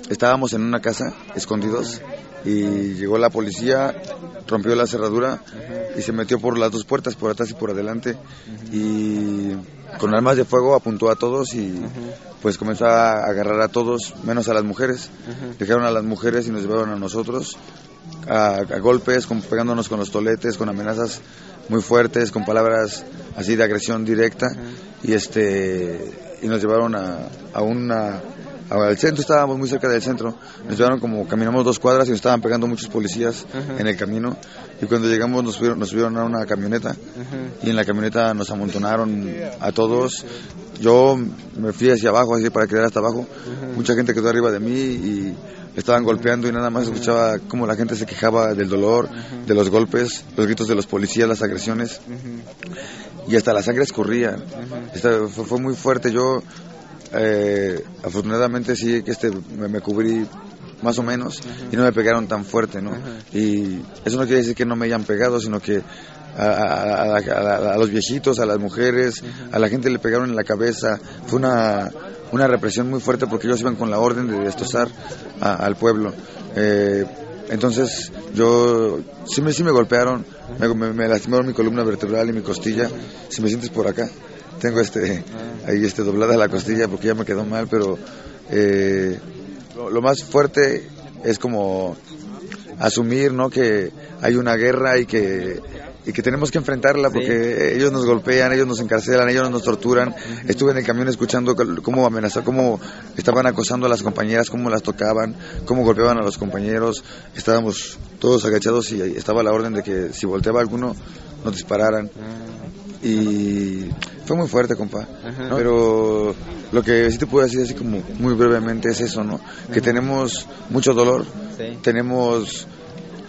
Estábamos en una casa, escondidos, y llegó la policía, rompió la cerradura y se metió por las dos puertas, por atrás y por adelante, y con armas de fuego apuntó a todos y pues comenzó a agarrar a todos, menos a las mujeres. Dejaron a las mujeres y nos llevaron a nosotros a, golpes, pegándonos con los toletes, con amenazas muy fuertes, con palabras así de agresión directa y este y nos llevaron a una al centro, estábamos muy cerca del centro, nos llevaron como, caminamos dos cuadras y nos estaban pegando muchos policías en el camino. Y cuando llegamos nos subieron, nos subieron a una camioneta. Y en la camioneta nos amontonaron a todos, yo me fui hacia abajo, así para quedar hasta abajo, mucha gente quedó arriba de mí y estaban golpeando y nada más escuchaba cómo la gente se quejaba del dolor, de los golpes, los gritos de los policías, las agresiones. Y hasta la sangre escurría. Esta- fue, fue muy fuerte. Yo, eh, afortunadamente, sí que este, me, me cubrí más o menos y no me pegaron tan fuerte, ¿no? Y eso no quiere decir que no me hayan pegado, sino que a, a- a- a- a los viejitos, a las mujeres, a la gente le pegaron en la cabeza. Fue una, una represión muy fuerte porque ellos iban con la orden de destrozar al pueblo. Eh, entonces yo sí me, sí me golpearon, me lastimaron mi columna vertebral y mi costilla. Si me sientes por acá, tengo este ahí este doblada la costilla porque ya me quedó mal, pero eh, lo, lo más fuerte es como asumir, ¿no? Que hay una guerra y que y que tenemos que enfrentarla porque ellos nos golpean, ellos nos encarcelan, ellos nos torturan. Estuve en el camión escuchando cómo- amenazar, cómo estaban acosando a las compañeras, cómo las tocaban, cómo golpeaban a los compañeros. Estábamos todos agachados y estaba la orden de que si volteaba alguno nos dispararan. Y fue muy fuerte, compa. Pero lo que sí te puedo decir así como muy brevemente es eso, ¿no? Que tenemos mucho dolor, tenemos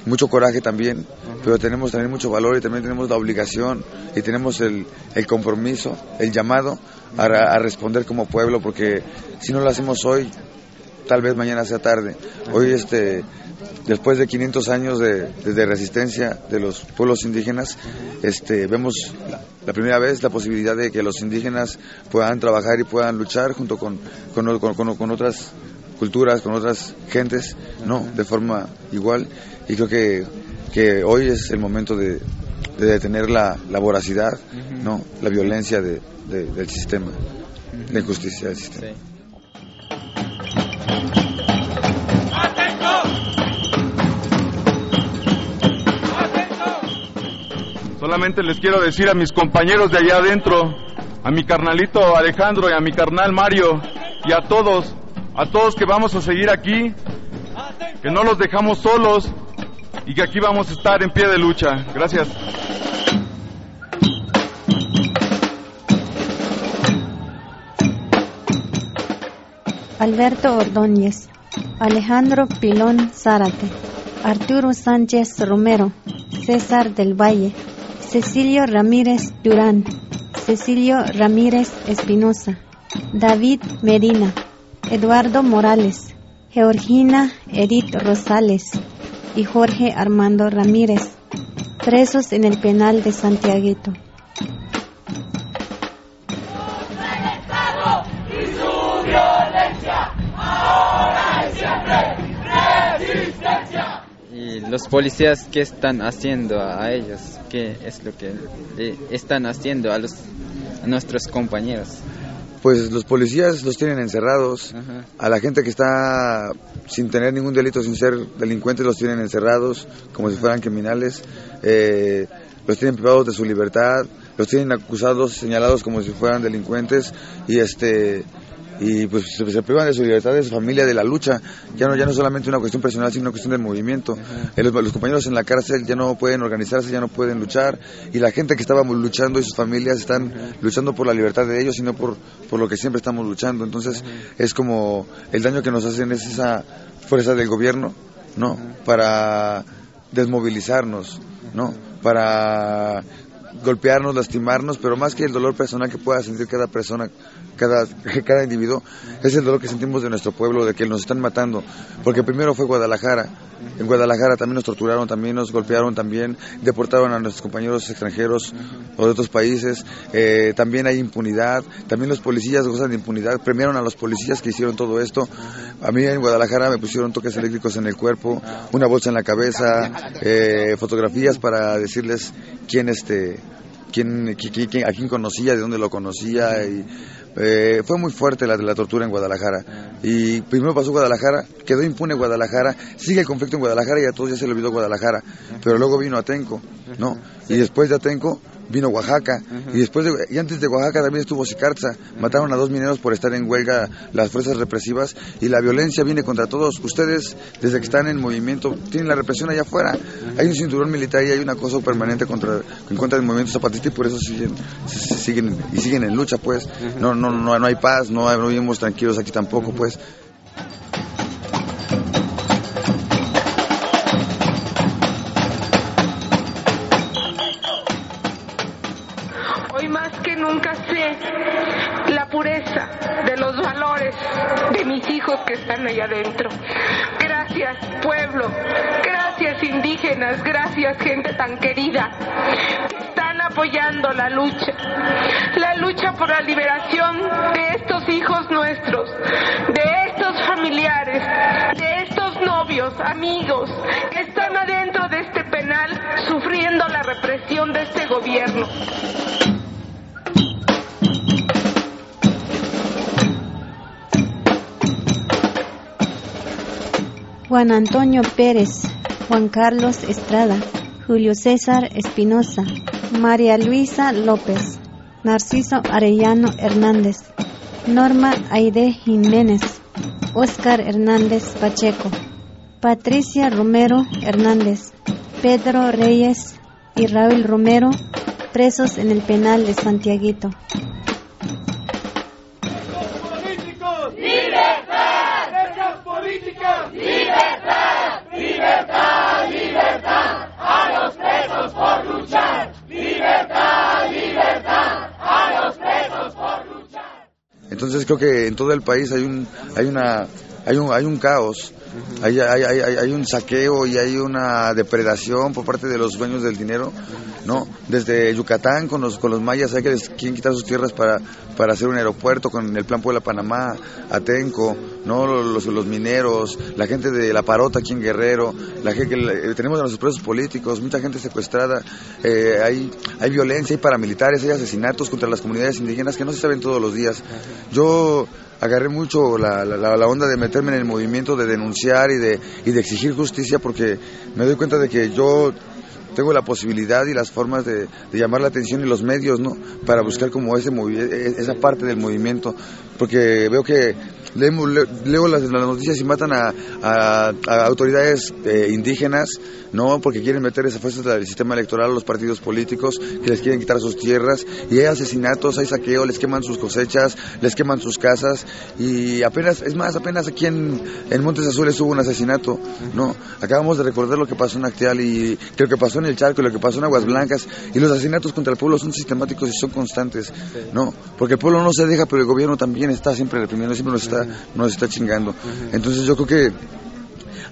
mucho coraje también, pero tenemos también mucho valor y también tenemos la obligación y tenemos el, el compromiso, el llamado a, a responder como pueblo, porque si no lo hacemos hoy, tal vez mañana sea tarde. Hoy, este, después de 500 años de, de- de resistencia de los pueblos indígenas, este, vemos la, la primera vez la posibilidad de que los indígenas puedan trabajar y puedan luchar junto con, con, con- con- otras culturas, con otras gentes, no, de forma igual. Y creo que, que hoy es el momento de, de detener la, la voracidad, no, la violencia de- de- del sistema, la injusticia del sistema. Solamente les quiero decir a mis compañeros de allá adentro, a mi carnalito Alejandro y a mi carnal Mario y a todos, a todos que vamos a seguir aquí, que no los dejamos solos y que aquí vamos a estar en pie de lucha. Gracias. Alberto Ordóñez, Alejandro Pilón Zárate, Arturo Sánchez Romero, César del Valle, Cecilio Ramírez Durán, Cecilio Ramírez Espinosa, David Medina, Eduardo Morales, Georgina Edith Rosales y Jorge Armando Ramírez, presos en el penal de Santiaguito. Los policías qué están haciendo a ellos? ¿Qué es lo que están haciendo a, los, a nuestros compañeros? pues los policías los tienen encerrados, a la gente que está sin tener ningún delito, sin ser delincuentes, los tienen encerrados como si fueran criminales, eh, los tienen privados de su libertad, los tienen acusados, señalados como si fueran delincuentes y este y pues se, privan de su libertad, de su familia, de la lucha. Ya no, ya no solamente una cuestión personal, sino una cuestión del movimiento. Eh, los, compañeros en la cárcel ya no pueden organizarse, ya no pueden luchar. Y la gente que estábamos luchando y sus familias están luchando por la libertad de ellos, sino por, por lo que siempre estamos luchando. Entonces es como el daño que nos hacen es esa fuerza del gobierno, ¿no? Para desmovilizarnos, ¿no? Para golpearnos, lastimarnos, pero más que el dolor personal que pueda sentir cada persona, cada, cada individuo, es el dolor que sentimos de nuestro pueblo, de que nos están matando. Porque primero fue Guadalajara, en Guadalajara también nos torturaron, también nos golpearon, también deportaron a nuestros compañeros extranjeros o de otros países, eh, también hay impunidad, también los policías gozan de impunidad, premiaron a los policías que hicieron todo esto. A mí en Guadalajara me pusieron toques eléctricos en el cuerpo, una bolsa en la cabeza, eh, fotografías para decirles quién este quién, a quién conocía, de dónde lo conocía y eh, fue muy fuerte la, la tortura en Guadalajara. Y primero pasó Guadalajara, quedó impune Guadalajara, sigue el conflicto en Guadalajara y a todos ya se le olvidó Guadalajara. Pero luego vino Atenco, ¿no? Y después de Atenco vino Oaxaca y después y antes de Oaxaca también estuvo Sicarza. Mataron a dos mineros por estar en huelga las fuerzas represivas y la violencia viene contra todos. Ustedes desde que están en movimiento tienen la represión allá afuera. Hay un cinturón militar y hay un acoso permanente contra en contra del movimiento zapatista y por eso siguen siguen y siguen en lucha, pues. No no no no hay paz, no, no vivimos tranquilos aquí tampoco, pues. Hijos que están allá adentro. Gracias pueblo, gracias indígenas, gracias gente tan querida que están apoyando la lucha, la lucha por la liberación de estos hijos nuestros, de estos familiares, de estos novios, amigos que están adentro de este penal sufriendo la represión de este gobierno. Juan Antonio Pérez, Juan Carlos Estrada, Julio César Espinosa, María Luisa López, Narciso Arellano Hernández, Norma Aide Jiménez, Óscar Hernández Pacheco, Patricia Romero Hernández, Pedro Reyes y Raúl Romero, presos en el penal de Santiaguito. Libertad, libertad, libertad, a los presos por luchar. Libertad, libertad, a los presos por luchar. Entonces creo que en todo el país hay un, hay una, hay un, hay un caos hay, hay, hay, hay, un saqueo y hay una depredación por parte de los dueños del dinero, ¿no? Desde Yucatán con los, con los mayas hay que quieren quitar sus tierras para, para hacer un aeropuerto con el plan Puebla Panamá, Atenco, ¿no? Los, los mineros, la gente de La Parota aquí en Guerrero, la gente que tenemos a nuestros presos políticos, mucha gente secuestrada, eh, hay, hay violencia, hay paramilitares, hay asesinatos contra las comunidades indígenas que no se saben todos los días. Yo agarré mucho la, la, onda de meterme en el movimiento, de denunciar y de, y de exigir justicia porque me doy cuenta de que yo tengo la posibilidad y las formas de, llamar la atención y los medios, ¿no? Para buscar como ese e, esa parte del movimiento, porque veo que leo, las, noticias y matan a, autoridades eh, indígenas, no porque quieren meter esa fuerza del sistema electoral a los partidos políticos, que les quieren quitar sus tierras, y hay asesinatos, hay saqueo, les queman sus cosechas, les queman sus casas, y apenas, es más, apenas aquí en, Montes Azules hubo un asesinato, ¿no? Acabamos de recordar lo que pasó en Acteal y creo que pasó en el Charco, lo que pasó en Aguas Blancas, y los asesinatos contra el pueblo son sistemáticos y son constantes, ¿no? Porque el pueblo no se deja, pero el gobierno también está siempre reprimiendo, siempre nos está, nos está chingando. Entonces yo creo que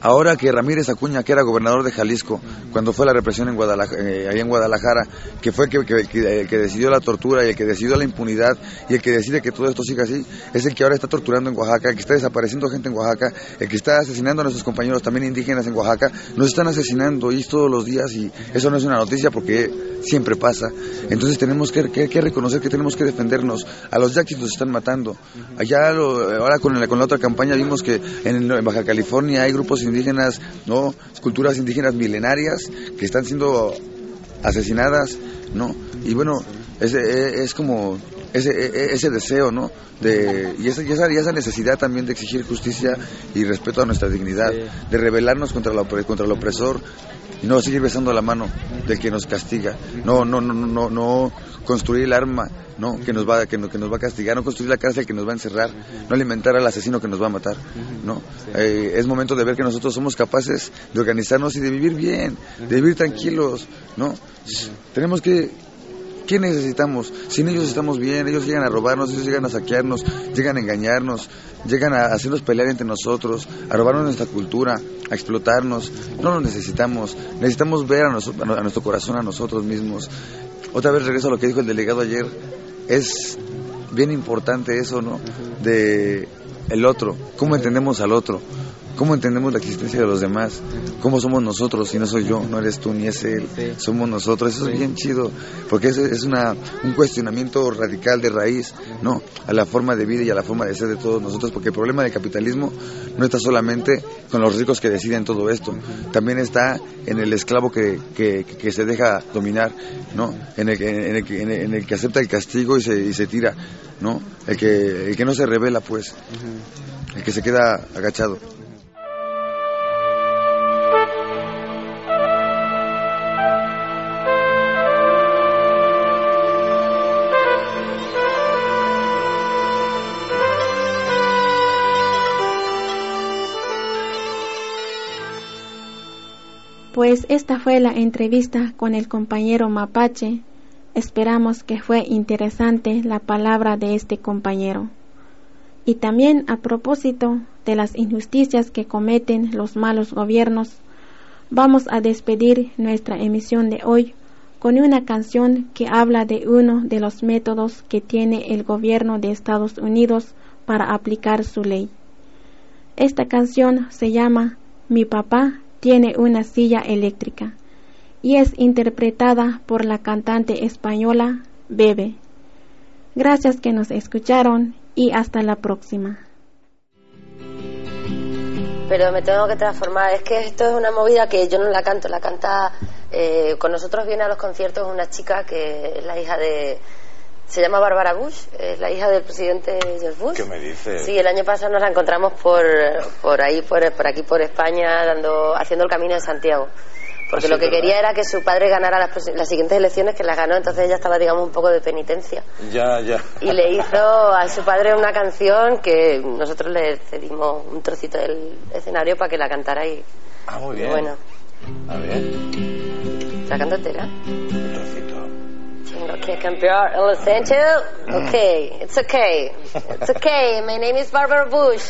Ahora que Ramírez Acuña, que era gobernador de Jalisco, cuando fue la represión en Guadalajara, eh, ahí en Guadalajara, que fue que, que, que, el que decidió la tortura y el que decidió la impunidad y el que decide que todo esto siga así, es el que ahora está torturando en Oaxaca, el que está desapareciendo gente en Oaxaca, el que está asesinando a nuestros compañeros también indígenas en Oaxaca, nos están asesinando y todos los días y eso no es una noticia porque siempre pasa. Entonces tenemos que, reconocer que tenemos que defendernos. A los yaquis nos están matando. Allá ahora con la, con la otra campaña vimos que en, en Baja California hay grupos indígenas, ¿no? Culturas indígenas milenarias que están siendo asesinadas, ¿no? Y bueno, es, es como ese, ese deseo, ¿no? De, y, esa, y, esa, y esa necesidad también de exigir justicia y respeto a nuestra dignidad, de rebelarnos contra, la, contra el opresor no seguir besando la mano del que nos castiga, no, no, no, no, no construir el arma, no, que nos va, que, que nos va a castigar, no construir la cárcel que nos va a encerrar, no alimentar al asesino que nos va a matar, no, eh, es momento de ver que nosotros somos capaces de organizarnos y de vivir bien, de vivir tranquilos, no, tenemos que ¿Qué necesitamos? Sin ellos estamos bien, ellos llegan a robarnos, ellos llegan a saquearnos, llegan a engañarnos, llegan a hacernos pelear entre nosotros, a robarnos nuestra cultura, a explotarnos. No lo necesitamos, necesitamos ver a, a nuestro corazón, a nosotros mismos. Otra vez regreso a lo que dijo el delegado ayer, es bien importante eso, ¿no? De el otro, cómo entendemos al otro cómo entendemos la existencia de los demás, cómo somos nosotros, si no soy yo, no eres tú ni es él, somos nosotros, eso es bien chido, porque es, es una, un cuestionamiento radical de raíz, ¿no? A la forma de vida y a la forma de ser de todos nosotros, porque el problema del capitalismo no está solamente con los ricos que deciden todo esto, también está en el esclavo que, que, que se deja dominar, ¿no? En el, en el, en el, en el que acepta el castigo y se, y se tira, ¿no? El que, el que no se revela, pues, el que se queda agachado. Pues esta fue la entrevista con el compañero Mapache. Esperamos que fue interesante la palabra de este compañero. Y también a propósito de las injusticias que cometen los malos gobiernos, vamos a despedir nuestra emisión de hoy con una canción que habla de uno de los métodos que tiene el gobierno de Estados Unidos para aplicar su ley. Esta canción se llama Mi papá tiene una silla eléctrica y es interpretada por la cantante española Bebe. Gracias que nos escucharon y hasta la próxima. Pero me tengo que transformar. Es que esto es una movida que yo no la canto, la canta. Eh, con nosotros viene a los conciertos una chica que es la hija de, se llama Bárbara Bush, es la hija del presidente George Bush. ¿Qué me dice? Sí, el año pasado nos la encontramos por, por ahí, por, por aquí, por España, dando, haciendo el camino de Santiago. Porque ¿Ah, lo que verdad? quería era que su padre ganara las, las siguientes elecciones, que las ganó, entonces ella estaba, digamos, un poco de penitencia. Ya, ya. Y le hizo a su padre una canción que nosotros le cedimos un trocito del escenario para que la cantara y, Ah, muy y bien. bueno, A ver, la entera. un trocito. Cambiar el acento. Okay, it's okay. It's okay. My name is Barbara Bush.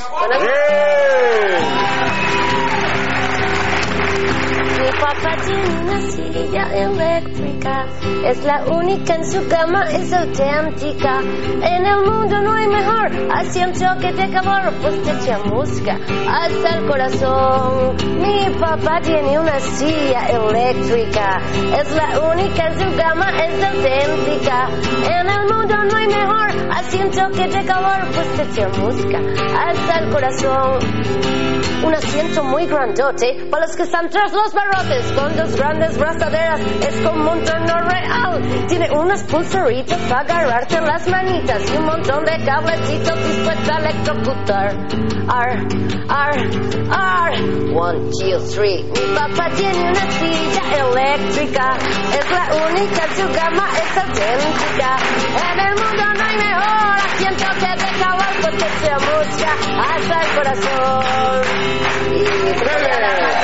Mi papá tiene una silla eléctrica, es la única en su cama, es auténtica. En el mundo no hay mejor asiento que te calor, pues te echa música hasta el corazón. Mi papá tiene una silla eléctrica, es la única en su cama, es auténtica. En el mundo no hay mejor asiento que te calor, pues te echa música hasta el corazón. Un asiento muy grandote para los que están tras los barrotes con dos grandes brazaderas. Es como un trono real. Tiene unas pulseritas para agarrarte las manitas y un montón de cablecitos dispuestos a electrocutar. Ar, ar, ar. One, two, three. Mi papá tiene una silla eléctrica. Es la única su gama, es auténtica. En el mundo no hay mejor asiento que de calor porque se música hasta el corazón. Y